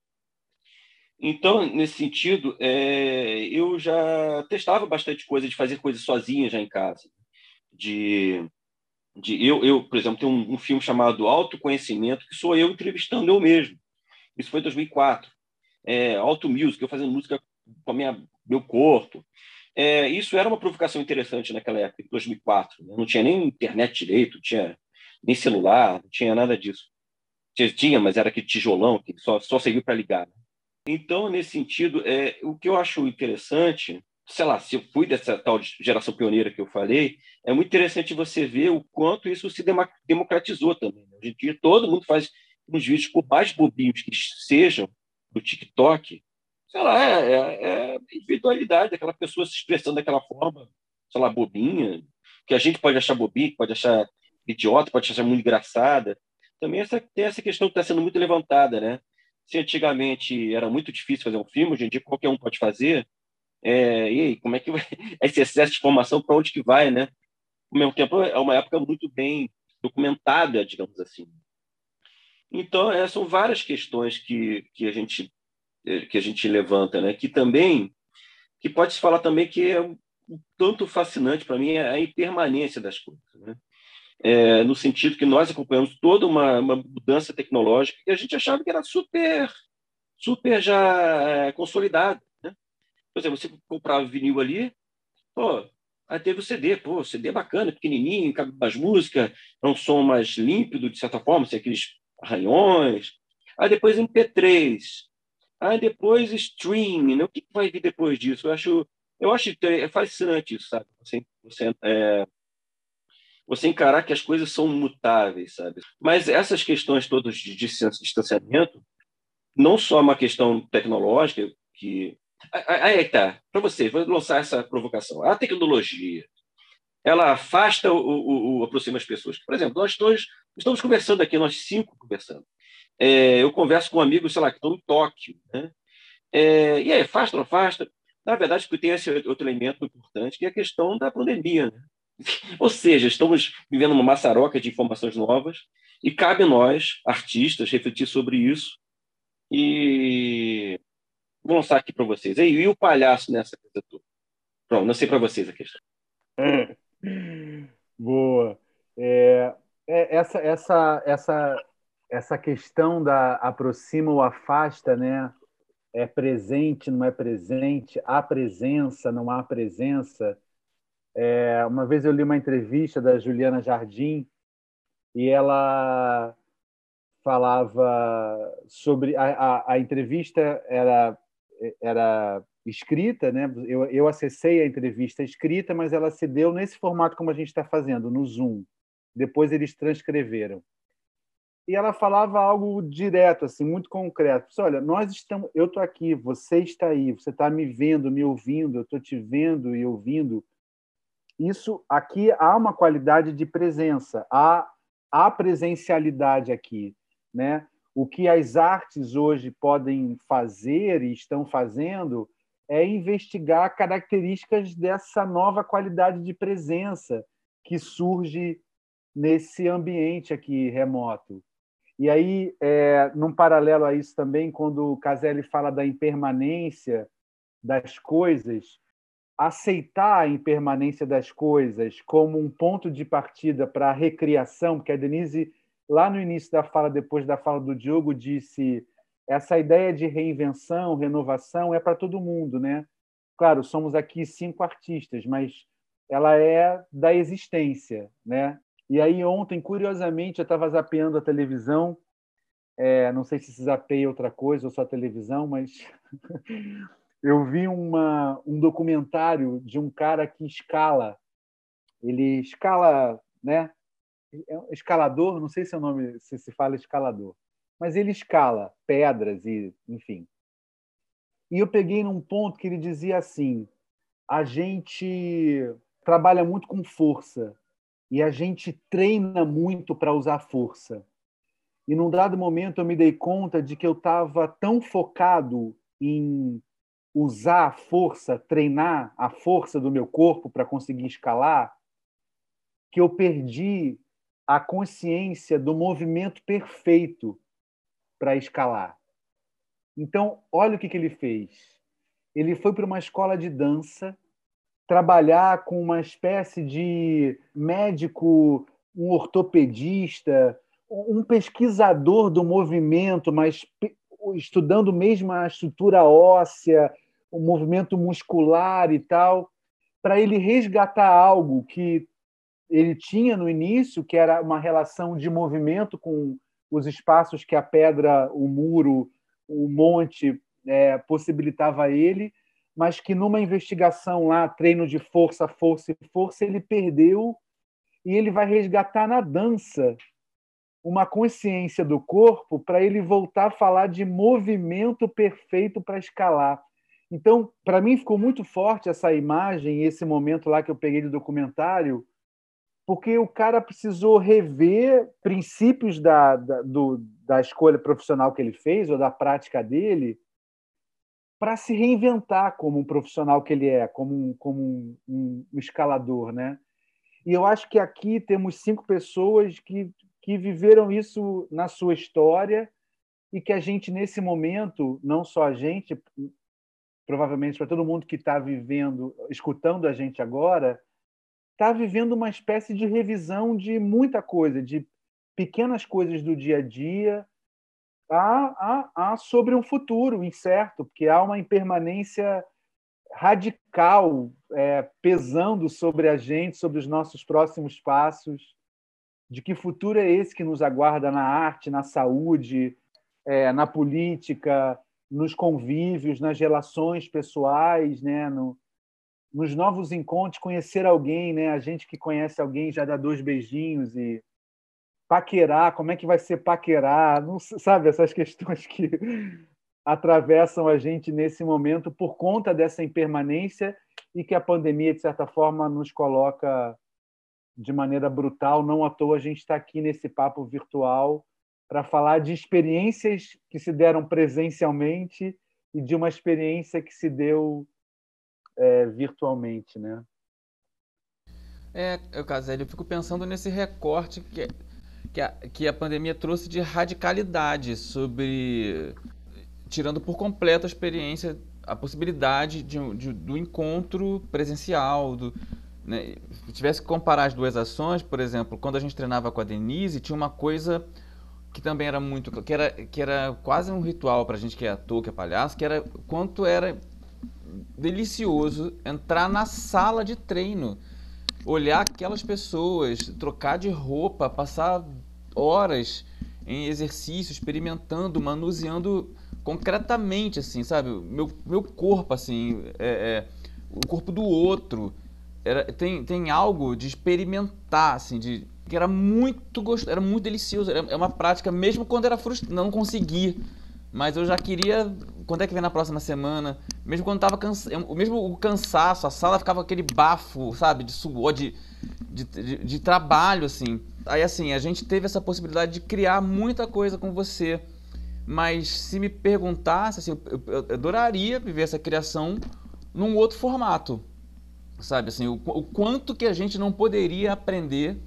Então, nesse sentido, é, eu já testava bastante coisa de fazer coisas sozinha já em casa. De, de eu, eu, por exemplo, tem um, um filme chamado Autoconhecimento, que sou eu entrevistando eu mesmo. Isso foi em 2004. É, Auto Music, eu fazendo música com minha, meu corpo. É, isso era uma provocação interessante naquela época, em 2004. Né? Não tinha nem internet direito, tinha nem celular, não tinha nada disso. Tinha, mas era aquele tijolão que só, só serviu para ligar. Né? Então, nesse sentido, é, o que eu acho interessante, sei lá, se eu fui dessa tal geração pioneira que eu falei, é muito interessante você ver o quanto isso se democratizou também. Né? Hoje em dia, todo mundo faz uns vídeos, por mais bobinhos que sejam, do TikTok, sei lá, é, é, é individualidade daquela pessoa se expressando daquela forma, sei lá, bobinha, que a gente pode achar bobinha, pode achar idiota, pode achar muito engraçada. Também essa, tem essa questão que está sendo muito levantada, né? Se antigamente era muito difícil fazer um filme, hoje em dia qualquer um pode fazer. É, e como é que vai? Esse excesso de informação, para onde que vai, né? Ao mesmo tempo, é uma época muito bem documentada, digamos assim. Então, é, são várias questões que, que, a gente, é, que a gente levanta, né? que também, que pode se falar também que é um, tanto fascinante para mim é a impermanência das coisas. Né? É, no sentido que nós acompanhamos toda uma, uma, mudança tecnológica que a gente achava que era super, super já é, consolidada. Né? Por exemplo, você comprava vinil ali, pô, aí teve o CD, pô, CD é bacana, pequenininho, cabe mais música, é um som mais límpido, de certa forma, sem aqueles arranhões, aí depois MP3, aí depois streaming, né? o que vai vir depois disso? Eu acho, eu acho é fascinante isso, sabe? Você, você, é, você encarar que as coisas são mutáveis, sabe? Mas essas questões todas de distanciamento, não só uma questão tecnológica, que. Aí é tá, para você, vou lançar essa provocação. A tecnologia, ela afasta o, aproxima as pessoas. Por exemplo, nós dois estamos conversando aqui, nós cinco conversando. É, eu converso com amigos, sei lá, que estão em Tóquio. Né? É, e aí, afasta ou afasta? Na verdade, tem esse outro elemento importante, que é a questão da pandemia. Né? Ou seja, estamos vivendo uma maçaroca de informações novas e cabe nós, artistas, refletir sobre isso e vou lançar aqui para vocês. E, e o palhaço nessa coisa toda? Pronto, não sei para vocês a questão. Boa. É, é, essa, essa, essa, essa questão da aproxima ou afasta, né? É presente, não é presente, há presença, não há presença. É, uma vez eu li uma entrevista da Juliana Jardim e ela falava sobre a, a, a entrevista era era escrita, né? Eu, eu acessei a entrevista escrita, mas ela se deu nesse formato como a gente está fazendo, no Zoom. Depois eles transcreveram. E ela falava algo direto, assim, muito concreto. Olha, nós estamos, eu estou aqui, você está aí, você está me vendo, me ouvindo, eu estou te vendo e ouvindo. Isso aqui há uma qualidade de presença, há, há presencialidade aqui, né? O que as artes hoje podem fazer e estão fazendo é investigar características dessa nova qualidade de presença que surge nesse ambiente aqui remoto. E aí, é, num paralelo a isso também, quando o Caselli fala da impermanência das coisas, aceitar a impermanência das coisas como um ponto de partida para a recriação, porque a Denise, lá no início da fala, depois da fala do Diogo, disse essa ideia de reinvenção, renovação é para todo mundo, né? Claro, somos aqui cinco artistas, mas ela é da existência, né? E aí ontem, curiosamente, eu estava zapeando a televisão, é, não sei se zapei outra coisa ou só a televisão, mas eu vi uma, um documentário de um cara que escala, ele escala, né? É escalador, não sei se é o nome, se se fala escalador mas ele escala pedras e, enfim. E eu peguei num ponto que ele dizia assim: a gente trabalha muito com força e a gente treina muito para usar força. E num dado momento eu me dei conta de que eu estava tão focado em usar a força, treinar a força do meu corpo para conseguir escalar, que eu perdi a consciência do movimento perfeito para escalar. Então, olha o que, que ele fez. Ele foi para uma escola de dança trabalhar com uma espécie de médico, um ortopedista, um pesquisador do movimento, mas estudando mesmo a estrutura óssea, o movimento muscular e tal, para ele resgatar algo que ele tinha no início, que era uma relação de movimento com os espaços que a pedra, o muro, o monte é, possibilitava a ele, mas que numa investigação lá, treino de força, força e força, ele perdeu e ele vai resgatar na dança uma consciência do corpo para ele voltar a falar de movimento perfeito para escalar. Então, para mim ficou muito forte essa imagem, esse momento lá que eu peguei do documentário, porque o cara precisou rever princípios da, da, do, da escolha profissional que ele fez ou da prática dele para se reinventar como um profissional que ele é, como um, como um, um, escalador, né? E eu acho que aqui temos cinco pessoas que, que viveram isso na sua história e que a gente, nesse momento, não só a gente, provavelmente para todo mundo que está vivendo, escutando a gente agora, está vivendo uma espécie de revisão de muita coisa, de pequenas coisas do dia a dia, há, há, há sobre um futuro incerto, porque há uma impermanência radical é, pesando sobre a gente, sobre os nossos próximos passos, de que futuro é esse que nos aguarda na arte, na saúde, é, na política, nos convívios, nas relações pessoais, né, no, nos novos encontros, conhecer alguém, né? A gente que conhece alguém já dá dois beijinhos e paquerar, como é que vai ser paquerar? Não sabe essas questões que atravessam a gente nesse momento por conta dessa impermanência e que a pandemia de certa forma nos coloca de maneira brutal. Não à toa a gente está aqui nesse papo virtual para falar de experiências que se deram presencialmente e de uma experiência que se deu é, virtualmente, né? É, eu, Caselli, eu fico pensando nesse recorte que, que, a, que a pandemia trouxe de radicalidade sobre. tirando por completo a experiência, a possibilidade de, de do encontro presencial, do, né? Se tivesse que comparar as duas ações, por exemplo, quando a gente treinava com a Denise, tinha uma coisa que também era muito que era que era quase um ritual para gente que é ator, que é palhaço, que era quanto era delicioso entrar na sala de treino, olhar aquelas pessoas, trocar de roupa, passar horas em exercício, experimentando, manuseando concretamente, assim, sabe? Meu, meu corpo, assim, é, é, o corpo do outro. Era, tem, tem algo de experimentar, assim, de que era muito gostoso, era muito delicioso. É uma prática, mesmo quando era frustrante, não consegui. Mas eu já queria. Quando é que vem na próxima semana? Mesmo quando tava cansado. Mesmo o cansaço, a sala ficava aquele bafo, sabe? De suor, de, de, de, de trabalho, assim. Aí, assim, a gente teve essa possibilidade de criar muita coisa com você. Mas se me perguntasse, assim, eu, eu, eu adoraria viver essa criação num outro formato. Sabe, assim, o, o quanto que a gente não poderia aprender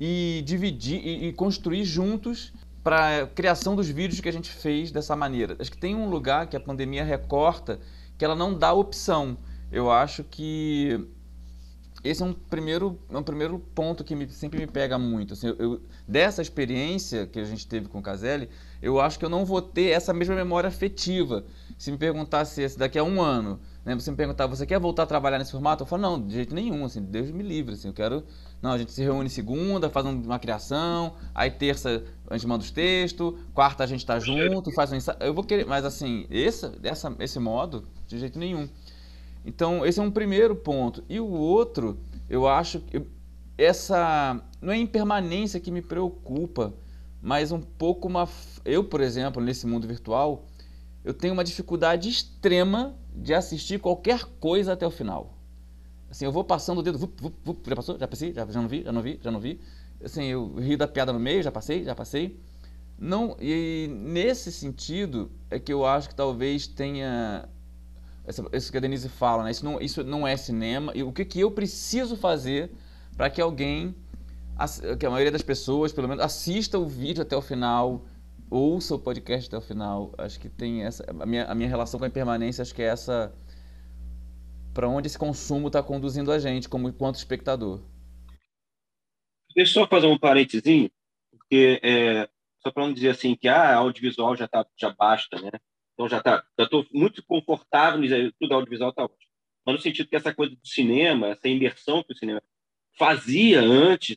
e dividir e, e construir juntos para a criação dos vídeos que a gente fez dessa maneira. Acho que tem um lugar que a pandemia recorta que ela não dá opção. Eu acho que esse é um primeiro, é um primeiro ponto que me, sempre me pega muito. Assim, eu, dessa experiência que a gente teve com o Caselli, eu acho que eu não vou ter essa mesma memória afetiva. Se me perguntasse se daqui a um ano né? Você me perguntar, você quer voltar a trabalhar nesse formato? Eu falo, não, de jeito nenhum, assim, Deus me livre, assim, eu quero... Não, a gente se reúne segunda, faz uma criação, aí terça a gente manda os textos, quarta a gente tá junto, faz um ensaio, eu vou querer, mas assim, esse, essa, esse modo, de jeito nenhum. Então, esse é um primeiro ponto. E o outro, eu acho que essa, não é impermanência que me preocupa, mas um pouco uma... Eu, por exemplo, nesse mundo virtual, eu tenho uma dificuldade extrema de assistir qualquer coisa até o final. Assim, eu vou passando o dedo, vup, vup, vup, já passou? Já passei? Já, já não vi? Já não vi? Já não vi? Assim, eu rio da piada no meio, já passei? Já passei? Não, e nesse sentido é que eu acho que talvez tenha isso que a Denise fala, né? Isso não, isso não é cinema. E o que, que eu preciso fazer para que alguém, que a maioria das pessoas, pelo menos, assista o vídeo até o final, ouça o podcast até o final. Acho que tem essa. A minha, a minha relação com a impermanência, acho que é essa. Para onde esse consumo está conduzindo a gente, como enquanto espectador. Deixa eu só fazer um parentezinho, porque é, só para não dizer assim que ah, audiovisual já tá, já basta, né? Então já tá, já estou muito confortável dizer tudo audiovisual está ótimo. Mas no sentido que essa coisa do cinema, essa imersão que o cinema fazia antes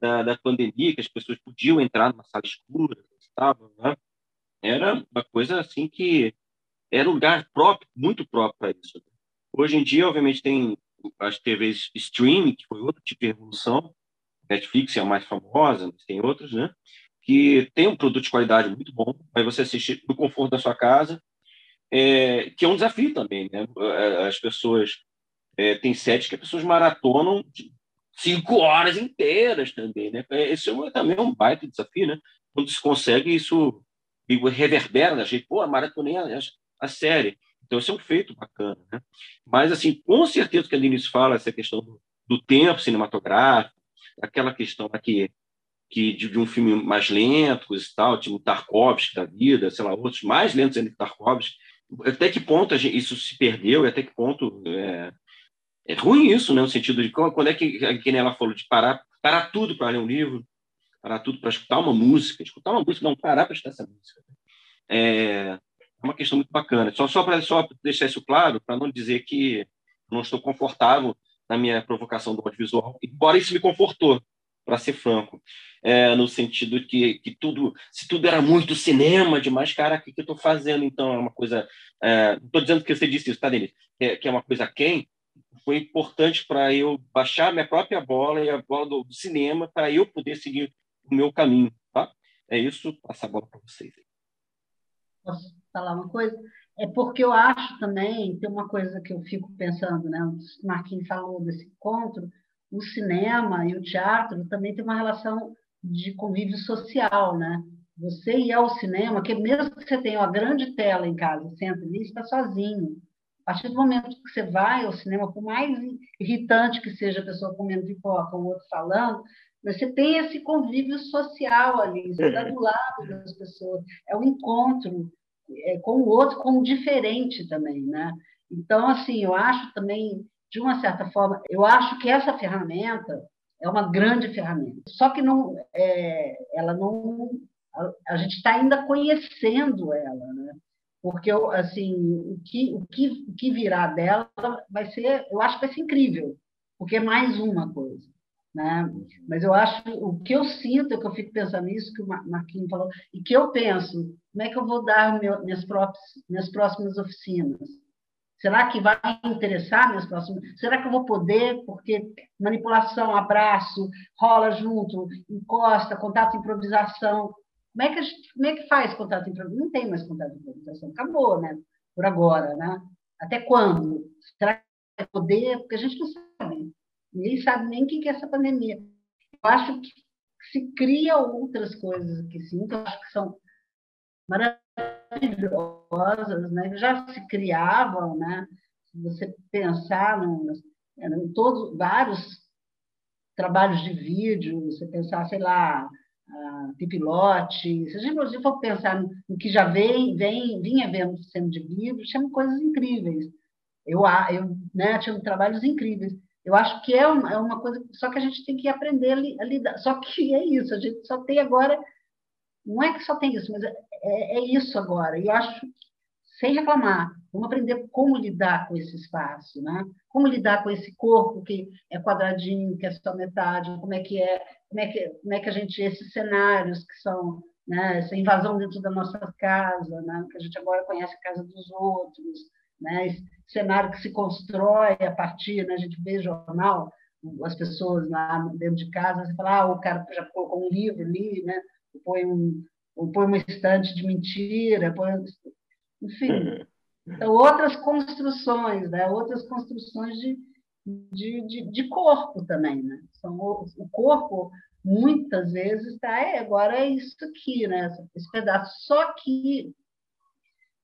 da, da pandemia, que as pessoas podiam entrar numa sala escura, estavam, né? Era uma coisa assim que era um lugar próprio, muito próprio para isso. Hoje em dia, obviamente, tem as TVs streaming, que foi outro tipo de revolução. Netflix é a mais famosa, mas tem outras, né? Que tem um produto de qualidade muito bom, aí você assistir no conforto da sua casa, é, que é um desafio também, né? As pessoas é, tem sets que as pessoas maratonam cinco horas inteiras também, né? Esse é também é um baita desafio, né? quando se consegue, isso reverbera na gente. Pô, a maratonei a, a série. Então, isso é um feito bacana. Né? Mas, assim, com certeza que a Denise fala, essa questão do, do tempo cinematográfico, aquela questão aqui que de, de, um filme mais lento e tal, tipo Tarkovsky da vida, sei lá, outros mais lentos ainda que Tarkovsky. Até que ponto gente, isso se perdeu e até que ponto é, é ruim isso, né? No sentido de quando é que, que ela falou de parar, parar tudo para ler um livro, parar tudo para escutar uma música, escutar uma música, não parar para escutar essa música. É, uma questão muito bacana. Só, só para só deixar isso claro, para não dizer que não estou confortável na minha provocação do audiovisual, embora isso me confortou, para ser franco, é, no sentido que, que tudo, se tudo era muito cinema demais, cara, o que, que eu estou fazendo? Então, é uma coisa. É, estou dizendo que você disse isso, tá, Denise? Que, é, que é uma coisa quem? Foi importante para eu baixar minha própria bola e a bola do cinema para eu poder seguir o meu caminho, tá? É isso, passa a bola para vocês. Posso falar uma coisa? É porque eu acho também, tem uma coisa que eu fico pensando, né? O Marquinhos falou desse encontro, o cinema e o teatro também tem uma relação de convívio social, né? Você ir ao cinema, que mesmo que você tenha uma grande tela em casa, senta ali, está sozinho. A partir do momento que você vai ao cinema, por mais irritante que seja a pessoa comendo pipoca o outro falando, você tem esse convívio social ali, você está do lado das pessoas, é um encontro é, com o outro, com o diferente também, né? Então, assim, eu acho também, de uma certa forma, eu acho que essa ferramenta é uma grande ferramenta. Só que não, é, ela não, a, a gente está ainda conhecendo ela, né? Porque assim, o que, o que, o que virá dela vai ser, eu acho que vai ser incrível, porque é mais uma coisa. Né? Mas eu acho, o que eu sinto, é que eu fico pensando nisso que o Marquinhos falou, e que eu penso, como é que eu vou dar meu, minhas, próprias, minhas próximas oficinas? Será que vai interessar minhas próximas? Será que eu vou poder? Porque manipulação, abraço, rola junto, encosta, contato, improvisação. Como é que, como é que faz contato improvisação? Não tem mais contato improvisação, acabou, né? Por agora, né? Até quando? Será que vai poder? Porque a gente não sabe. Ninguém sabe nem o que é essa pandemia. Eu acho que se cria outras coisas aqui, sim, que eu acho que são maravilhosas, né? já se criavam, né? Se você pensar em todos vários trabalhos de vídeo, você pensar, sei lá, pipilote, se a gente for pensar no que já vem, vem, vinha vendo sendo de vídeo, tinha coisas incríveis. Eu, eu né, tinha trabalhos incríveis. Eu acho que é uma, é uma coisa, só que a gente tem que aprender a lidar. Só que é isso, a gente só tem agora, não é que só tem isso, mas é, é, é isso agora. E eu acho, sem reclamar, vamos aprender como lidar com esse espaço, né? Como lidar com esse corpo que é quadradinho, que é só metade, como é que é, como é que, como é que a gente, esses cenários que são, né, essa invasão dentro da nossa casa, né, que a gente agora conhece a casa dos outros, né? Cenário que se constrói a partir, né? a gente vê jornal, as pessoas lá dentro de casa, você fala, ah, o cara já colocou um livro ali, né? põe, um, põe uma estante de mentira, põe... enfim. Então, outras construções, né? outras construções de, de, de, de corpo também. Né? São, o corpo, muitas vezes, tá, é, agora é isso aqui, né? esse pedaço. Só que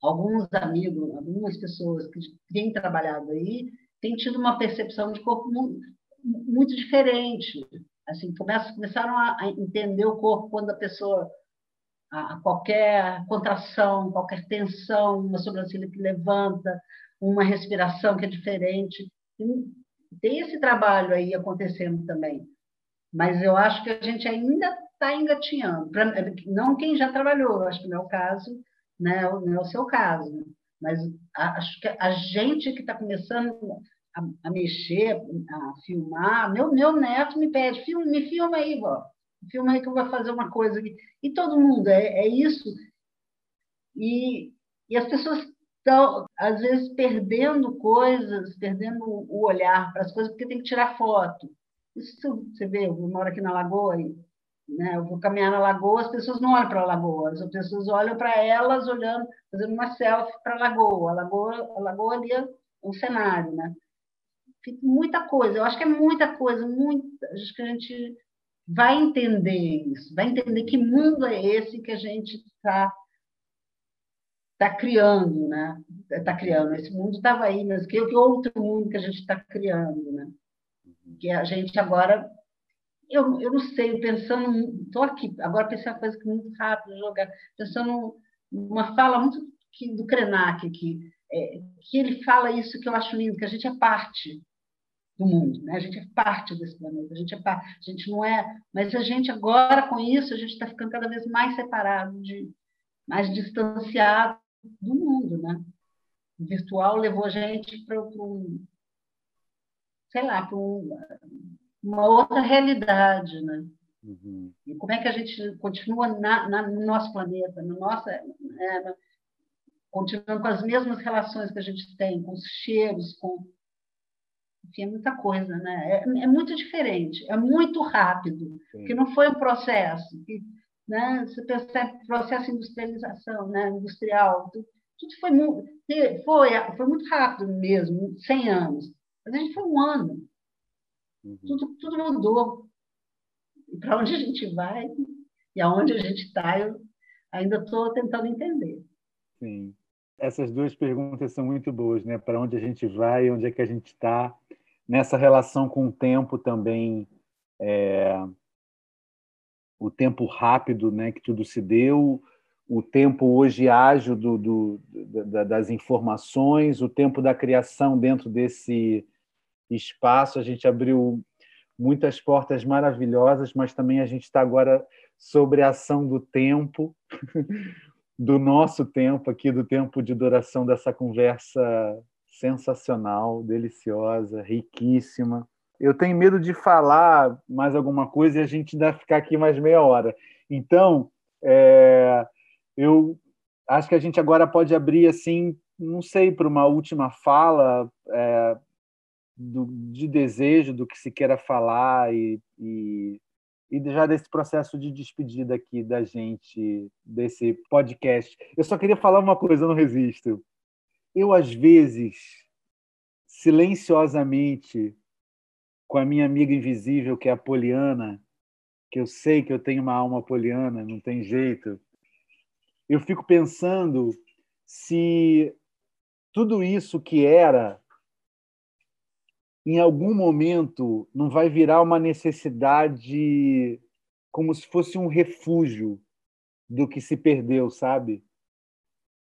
alguns amigos, algumas pessoas que têm trabalhado aí, têm tido uma percepção de corpo muito, muito diferente. Assim, começam, começaram a entender o corpo quando a pessoa, a, qualquer contração, qualquer tensão, uma sobrancelha que levanta, uma respiração que é diferente. Tem esse trabalho aí acontecendo também. Mas eu acho que a gente ainda está engatinhando. Pra, não quem já trabalhou, acho que não é o caso, né? não é o seu caso, mas acho que a gente que está começando a, a, mexer, a filmar, meu, meu neto me pede, filma, me filma aí, vó, filma aí que eu vou fazer uma coisa aqui. E todo mundo, é, é isso. E, e as pessoas estão, às vezes, perdendo coisas, perdendo o olhar para as coisas, porque tem que tirar foto. Isso você vê, eu moro aqui na Lagoa e né? Eu vou caminhar na lagoa, as pessoas não olham para a lagoa, as pessoas olham para elas olhando, fazendo uma selfie para a lagoa. A lagoa, a lagoa ali é um cenário, né? Muita coisa, eu acho que é muita coisa, muita, acho que a gente vai entender isso, vai entender que mundo é esse que a gente está tá criando, né? Está criando. Esse mundo estava aí, mas que, que outro mundo que a gente está criando, né? Que a gente agora eu, eu não sei, pensando, estou aqui, agora pensei uma coisa que é muito rápido, jogar, pensando numa fala muito que, do Krenak, que, é, que ele fala isso que eu acho lindo, que a gente é parte do mundo, né? a gente é parte desse planeta, a gente é parte, a gente não é, mas a gente agora com isso, a gente está ficando cada vez mais separado, de, mais distanciado do mundo, né? O virtual levou a gente para um, sei lá, para um uma outra realidade, né? Uhum. E como é que a gente continua na, na, no nosso planeta, no nosso, é, continuando com as mesmas relações que a gente tem, com os cheiros, com enfim, é muita coisa, né? É, é muito diferente, é muito rápido, Sim. que não foi um processo, que, né? Você percebe processo de industrialização, né? Industrial, tudo, tudo foi muito, foi, foi muito rápido mesmo, 100 anos. Mas a gente foi um ano. Uhum. Tudo, tudo mudou. E para onde a gente vai e aonde a gente está, eu ainda estou tentando entender. Sim. Essas duas perguntas são muito boas, né? Para onde a gente vai, onde é que a gente está, nessa relação com o tempo também, é... o tempo rápido, né? Que tudo se deu, o tempo hoje ágil do, do, das informações, o tempo da criação dentro desse espaço. A gente abriu muitas portas maravilhosas, mas também a gente está agora sobre a ação do tempo, do nosso tempo aqui, do tempo de duração dessa conversa sensacional, deliciosa, riquíssima. Eu tenho medo de falar mais alguma coisa e a gente ainda ficar aqui mais meia hora. Então, é, eu acho que a gente agora pode abrir assim, não sei, para uma última fala, é, do, de desejo do que se queira falar e, e, e já desse processo de despedida aqui da gente, desse podcast. Eu só queria falar uma coisa, não resisto. Eu, às vezes, silenciosamente, com a minha amiga invisível, que é a Poliana, que eu sei que eu tenho uma alma poliana, não tem jeito, eu fico pensando se tudo isso que era em algum momento não vai virar uma necessidade como se fosse um refúgio do que se perdeu, sabe?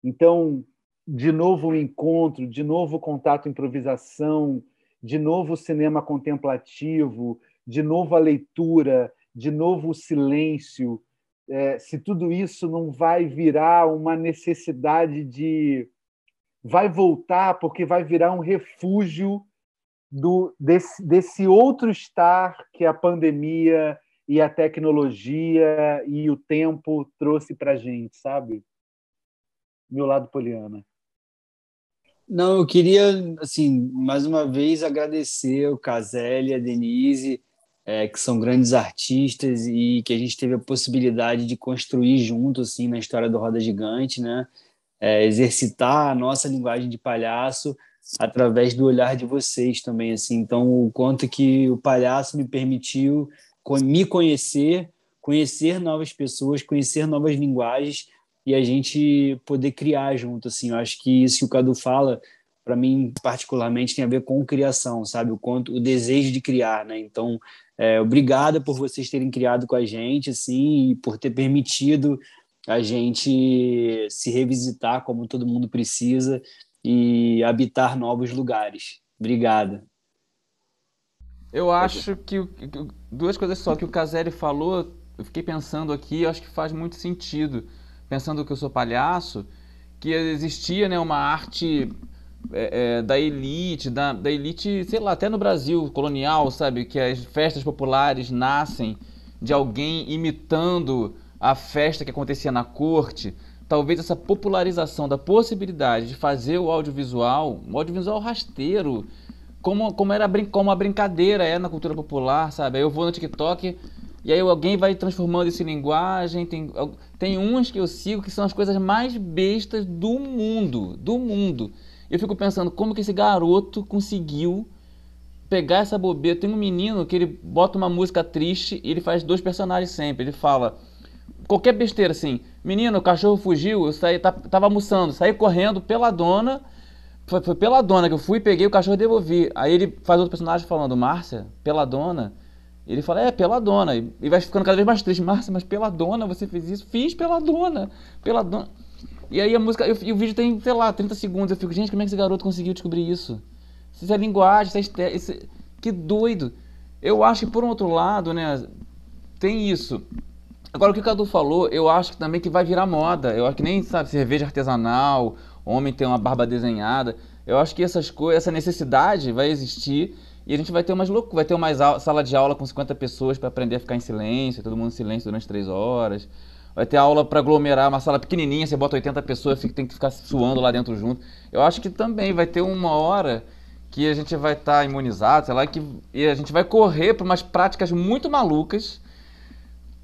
Então, de novo o encontro, de novo o contato improvisação, de novo o cinema contemplativo, de novo a leitura, de novo o silêncio, é, se tudo isso não vai virar uma necessidade de. vai voltar, porque vai virar um refúgio do, desse, desse outro estar que a pandemia e a tecnologia e o tempo trouxe para a gente, sabe? Meu lado poliana. Não, eu queria, assim, mais uma vez agradecer o Caselli, a Denise, é, que são grandes artistas e que a gente teve a possibilidade de construir junto, assim, na história do Roda Gigante, né? É, exercitar a nossa linguagem de palhaço através do olhar de vocês também, assim. Então, o quanto que o palhaço me permitiu me conhecer, conhecer novas pessoas, conhecer novas linguagens e a gente poder criar junto, assim. Eu acho que isso que o Cadu fala, para mim particularmente, tem a ver com criação, sabe? O quanto o desejo de criar, né? Então, é, obrigada por vocês terem criado com a gente, assim, e por ter permitido a gente se revisitar como todo mundo precisa e habitar novos lugares. Obrigada. Eu acho que duas coisas só que o Caselli falou, eu fiquei pensando aqui, eu acho que faz muito sentido. Pensando que eu sou palhaço, que existia né, uma arte é, é, da elite, da, da elite, sei lá, até no Brasil colonial, sabe? Que as festas populares nascem de alguém imitando a festa que acontecia na corte talvez essa popularização da possibilidade de fazer o audiovisual, o audiovisual rasteiro, como, como era como a brincadeira é na cultura popular, sabe? Aí eu vou no TikTok e aí alguém vai transformando isso em linguagem. Tem, tem uns que eu sigo que são as coisas mais bestas do mundo, do mundo. Eu fico pensando como que esse garoto conseguiu pegar essa bobeira. Tem um menino que ele bota uma música triste e ele faz dois personagens sempre. Ele fala qualquer besteira assim. Menino, o cachorro fugiu, eu saí, tava almoçando, saí correndo pela dona. Foi, foi pela dona que eu fui, peguei o cachorro e devolvi. Aí ele faz outro personagem falando, Márcia, pela dona. Ele fala, é, pela dona. E vai ficando cada vez mais triste. Márcia, mas pela dona você fez isso? Fiz pela dona. Pela dona. E aí a música, eu, e o vídeo tem, sei lá, 30 segundos. Eu fico, gente, como é que esse garoto conseguiu descobrir isso? Isso é linguagem, isso é. Isso... Que doido. Eu acho que por um outro lado, né, tem isso. Agora, o que o Cadu falou, eu acho também que vai virar moda. Eu acho que nem, sabe, cerveja artesanal, homem tem uma barba desenhada. Eu acho que essas coisas, essa necessidade vai existir e a gente vai ter umas loucuras. Vai ter uma sala de aula com 50 pessoas para aprender a ficar em silêncio, todo mundo em silêncio durante três horas. Vai ter aula para aglomerar, uma sala pequenininha, você bota 80 pessoas, tem que ficar suando lá dentro junto. Eu acho que também vai ter uma hora que a gente vai estar tá imunizado, sei lá, que, e a gente vai correr para umas práticas muito malucas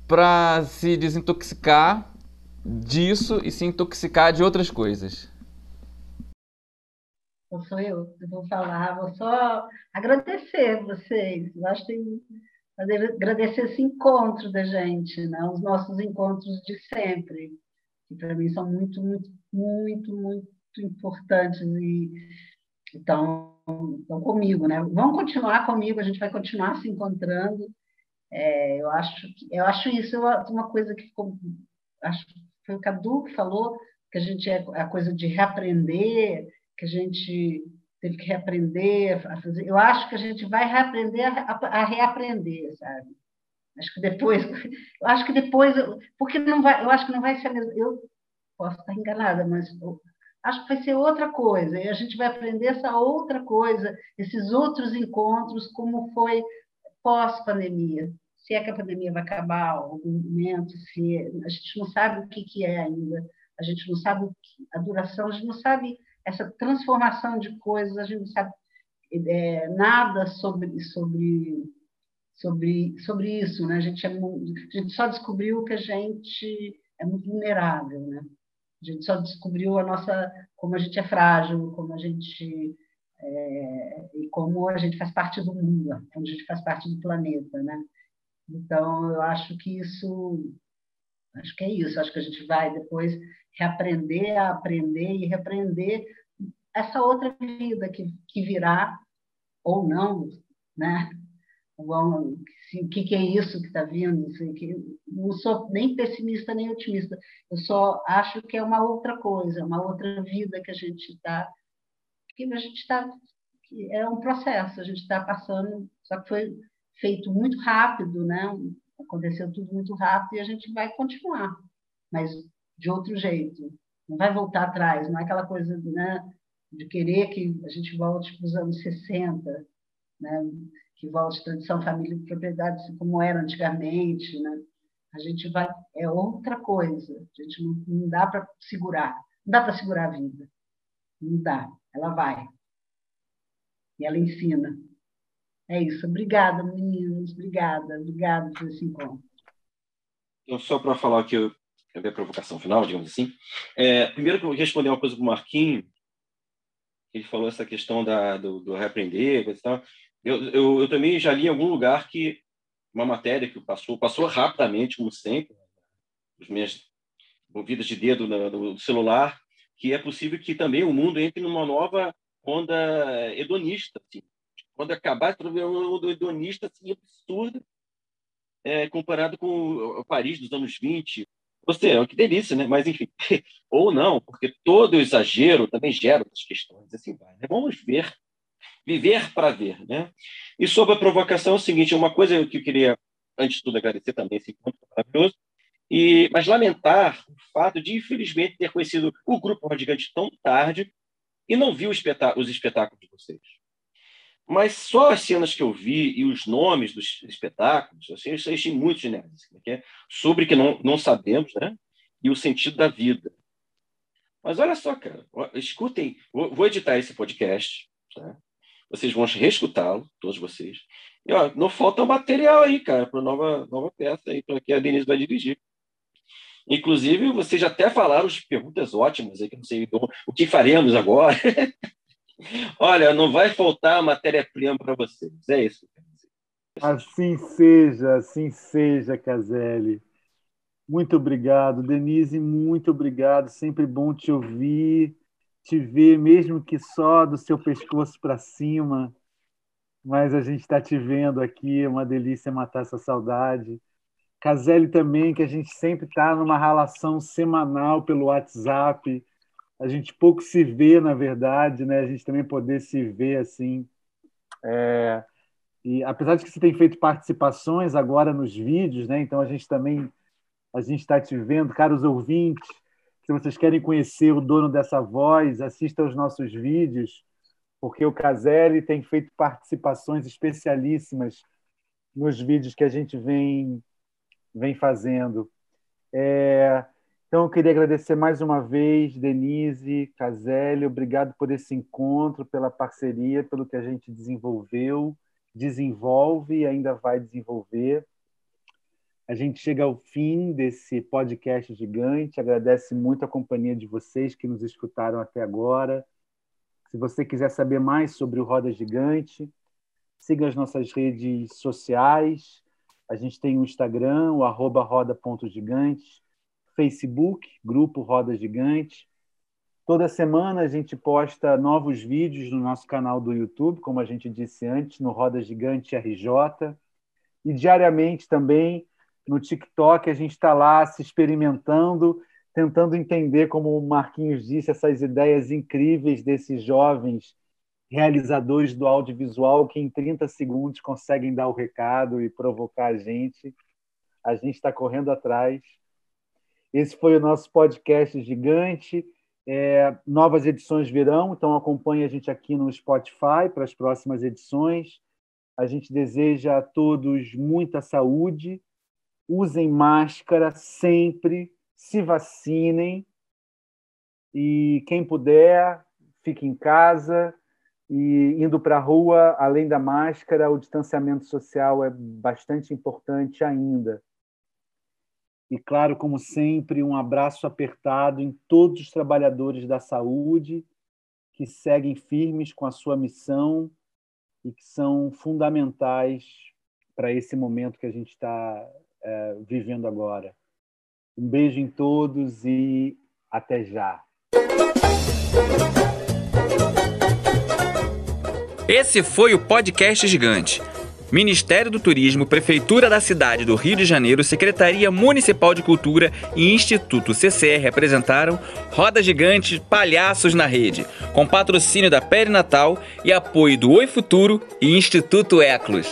para se desintoxicar disso e se intoxicar de outras coisas? Não sou eu que vou falar, vou só agradecer vocês. Eu acho que agradecer esse encontro da gente, né? os nossos encontros de sempre, que para mim são muito, muito, muito, muito importantes e estão, comigo, né? Vão continuar comigo, a gente vai continuar se encontrando. É, eu acho eu acho isso uma coisa que ficou, acho que foi o Cadu que falou que a gente é a coisa de reaprender, que a gente teve que reaprender a fazer. Eu acho que a gente vai reaprender a, a, a reaprender, sabe? Acho que depois, eu acho que depois, porque não vai, eu acho que não vai ser a mesma. Eu posso estar enganada, mas acho que vai ser outra coisa. E a gente vai aprender essa outra coisa, esses outros encontros, como foi pós-pandemia. Se é que a pandemia vai acabar algum momento, se a gente não sabe o que, que é ainda, a gente não sabe a duração, a gente não sabe essa transformação de coisas, a gente não sabe é, nada sobre, sobre, sobre, sobre isso. Né? A, gente é, a gente só descobriu que a gente é muito vulnerável. Né? A gente só descobriu a nossa, como a gente é frágil, como a gente é, e como a gente faz parte do mundo, como a gente faz parte do planeta, né? Então eu acho que isso, acho que é isso. Acho que a gente vai depois reaprender a aprender e repreender essa outra vida que, que virá ou não, né? o que, que é isso que está vindo? Assim, que não sou nem pessimista nem otimista. Eu só acho que é uma outra coisa, uma outra vida que a gente está, que a gente está, é um processo. A gente está passando, só que foi feito muito rápido, né? Aconteceu tudo muito rápido e a gente vai continuar, mas de outro jeito. Não vai voltar atrás. Não é aquela coisa, né? De querer que a gente volte para os anos 60, né? que volte tradição, família e propriedade, assim como era antigamente, né? A gente vai é outra coisa. A gente não, não dá para segurar, não dá para segurar a vida, não dá. Ela vai e ela ensina. É isso. Obrigada, meninos. Obrigada, obrigada por esse encontro. Então, só para falar aqui a provocação final, digamos assim. É, primeiro, eu responder uma coisa para o Marquinho. Ele falou essa questão da, do, do reaprender, coisa e tal. Eu, eu, eu, também já li em algum lugar que uma matéria que passou, passou rapidamente, como sempre, as minhas movidas de dedo no, no celular, que é possível que também o mundo entre numa nova onda hedonista. Assim. Quando acabar, uma onda hedonista assim, absurda, é, comparado com o Paris dos anos 20. Você, é que delícia, né? Mas, enfim, ou não, porque todo exagero também gera outras questões. Assim vai. Né? Vamos ver viver para ver. Né? E sobre a provocação, é o seguinte: uma coisa que eu queria, antes de tudo, agradecer também esse encontro maravilhoso, e, mas lamentar o fato de, infelizmente, ter conhecido o Grupo Radigante tão tarde e não vi os espetáculos de vocês. Mas só as cenas que eu vi e os nomes dos espetáculos, assim, eu achei muito geniais. Assim, é sobre que não, não sabemos, né? E o sentido da vida. Mas olha só, cara, escutem, vou, editar esse podcast, tá? Vocês vão reescutá-lo, todos vocês. E ó, não falta material aí, cara, para nova nova peça aí, para que a Denise vai dirigir. Inclusive, vocês já até falaram as perguntas ótimas aí, que não sei o que faremos agora. Olha, não vai faltar matéria-prima para vocês. É isso. Assim seja, assim seja, Caselli. Muito obrigado, Denise, muito obrigado. Sempre bom te ouvir te ver, mesmo que só do seu pescoço para cima, mas a gente está te vendo aqui, é uma delícia matar essa saudade. Caselli também, que a gente sempre está numa relação semanal pelo WhatsApp, a gente pouco se vê, na verdade, né? A gente também poder se ver assim. É... E apesar de que você tem feito participações agora nos vídeos, né? Então a gente também a gente está te vendo, caros ouvintes. Se vocês querem conhecer o dono dessa voz, assista aos nossos vídeos, porque o Caselli tem feito participações especialíssimas nos vídeos que a gente vem, vem fazendo. É, então, eu queria agradecer mais uma vez, Denise, Caselli, obrigado por esse encontro, pela parceria, pelo que a gente desenvolveu, desenvolve e ainda vai desenvolver. A gente chega ao fim desse podcast gigante. Agradece muito a companhia de vocês que nos escutaram até agora. Se você quiser saber mais sobre o Roda Gigante, siga as nossas redes sociais. A gente tem o Instagram, o arroba roda.gigante, Facebook, Grupo Roda Gigante. Toda semana a gente posta novos vídeos no nosso canal do YouTube, como a gente disse antes, no Roda Gigante RJ. E diariamente também no TikTok a gente está lá se experimentando, tentando entender, como o Marquinhos disse, essas ideias incríveis desses jovens realizadores do audiovisual que em 30 segundos conseguem dar o recado e provocar a gente. A gente está correndo atrás. Esse foi o nosso podcast gigante. É, novas edições virão, então acompanhe a gente aqui no Spotify para as próximas edições. A gente deseja a todos muita saúde, usem máscara sempre, se vacinem e quem puder, fique em casa e indo para a rua, além da máscara, o distanciamento social é bastante importante ainda. E, claro, como sempre, um abraço apertado em todos os trabalhadores da saúde que seguem firmes com a sua missão e que são fundamentais para esse momento que a gente está é, vivendo agora. Um beijo em todos e até já. Esse foi o podcast gigante. Ministério do Turismo, Prefeitura da cidade do Rio de Janeiro, Secretaria Municipal de Cultura e Instituto CCR apresentaram Roda Gigante Palhaços na Rede, com patrocínio da Natal e apoio do Oi Futuro e Instituto Eclos.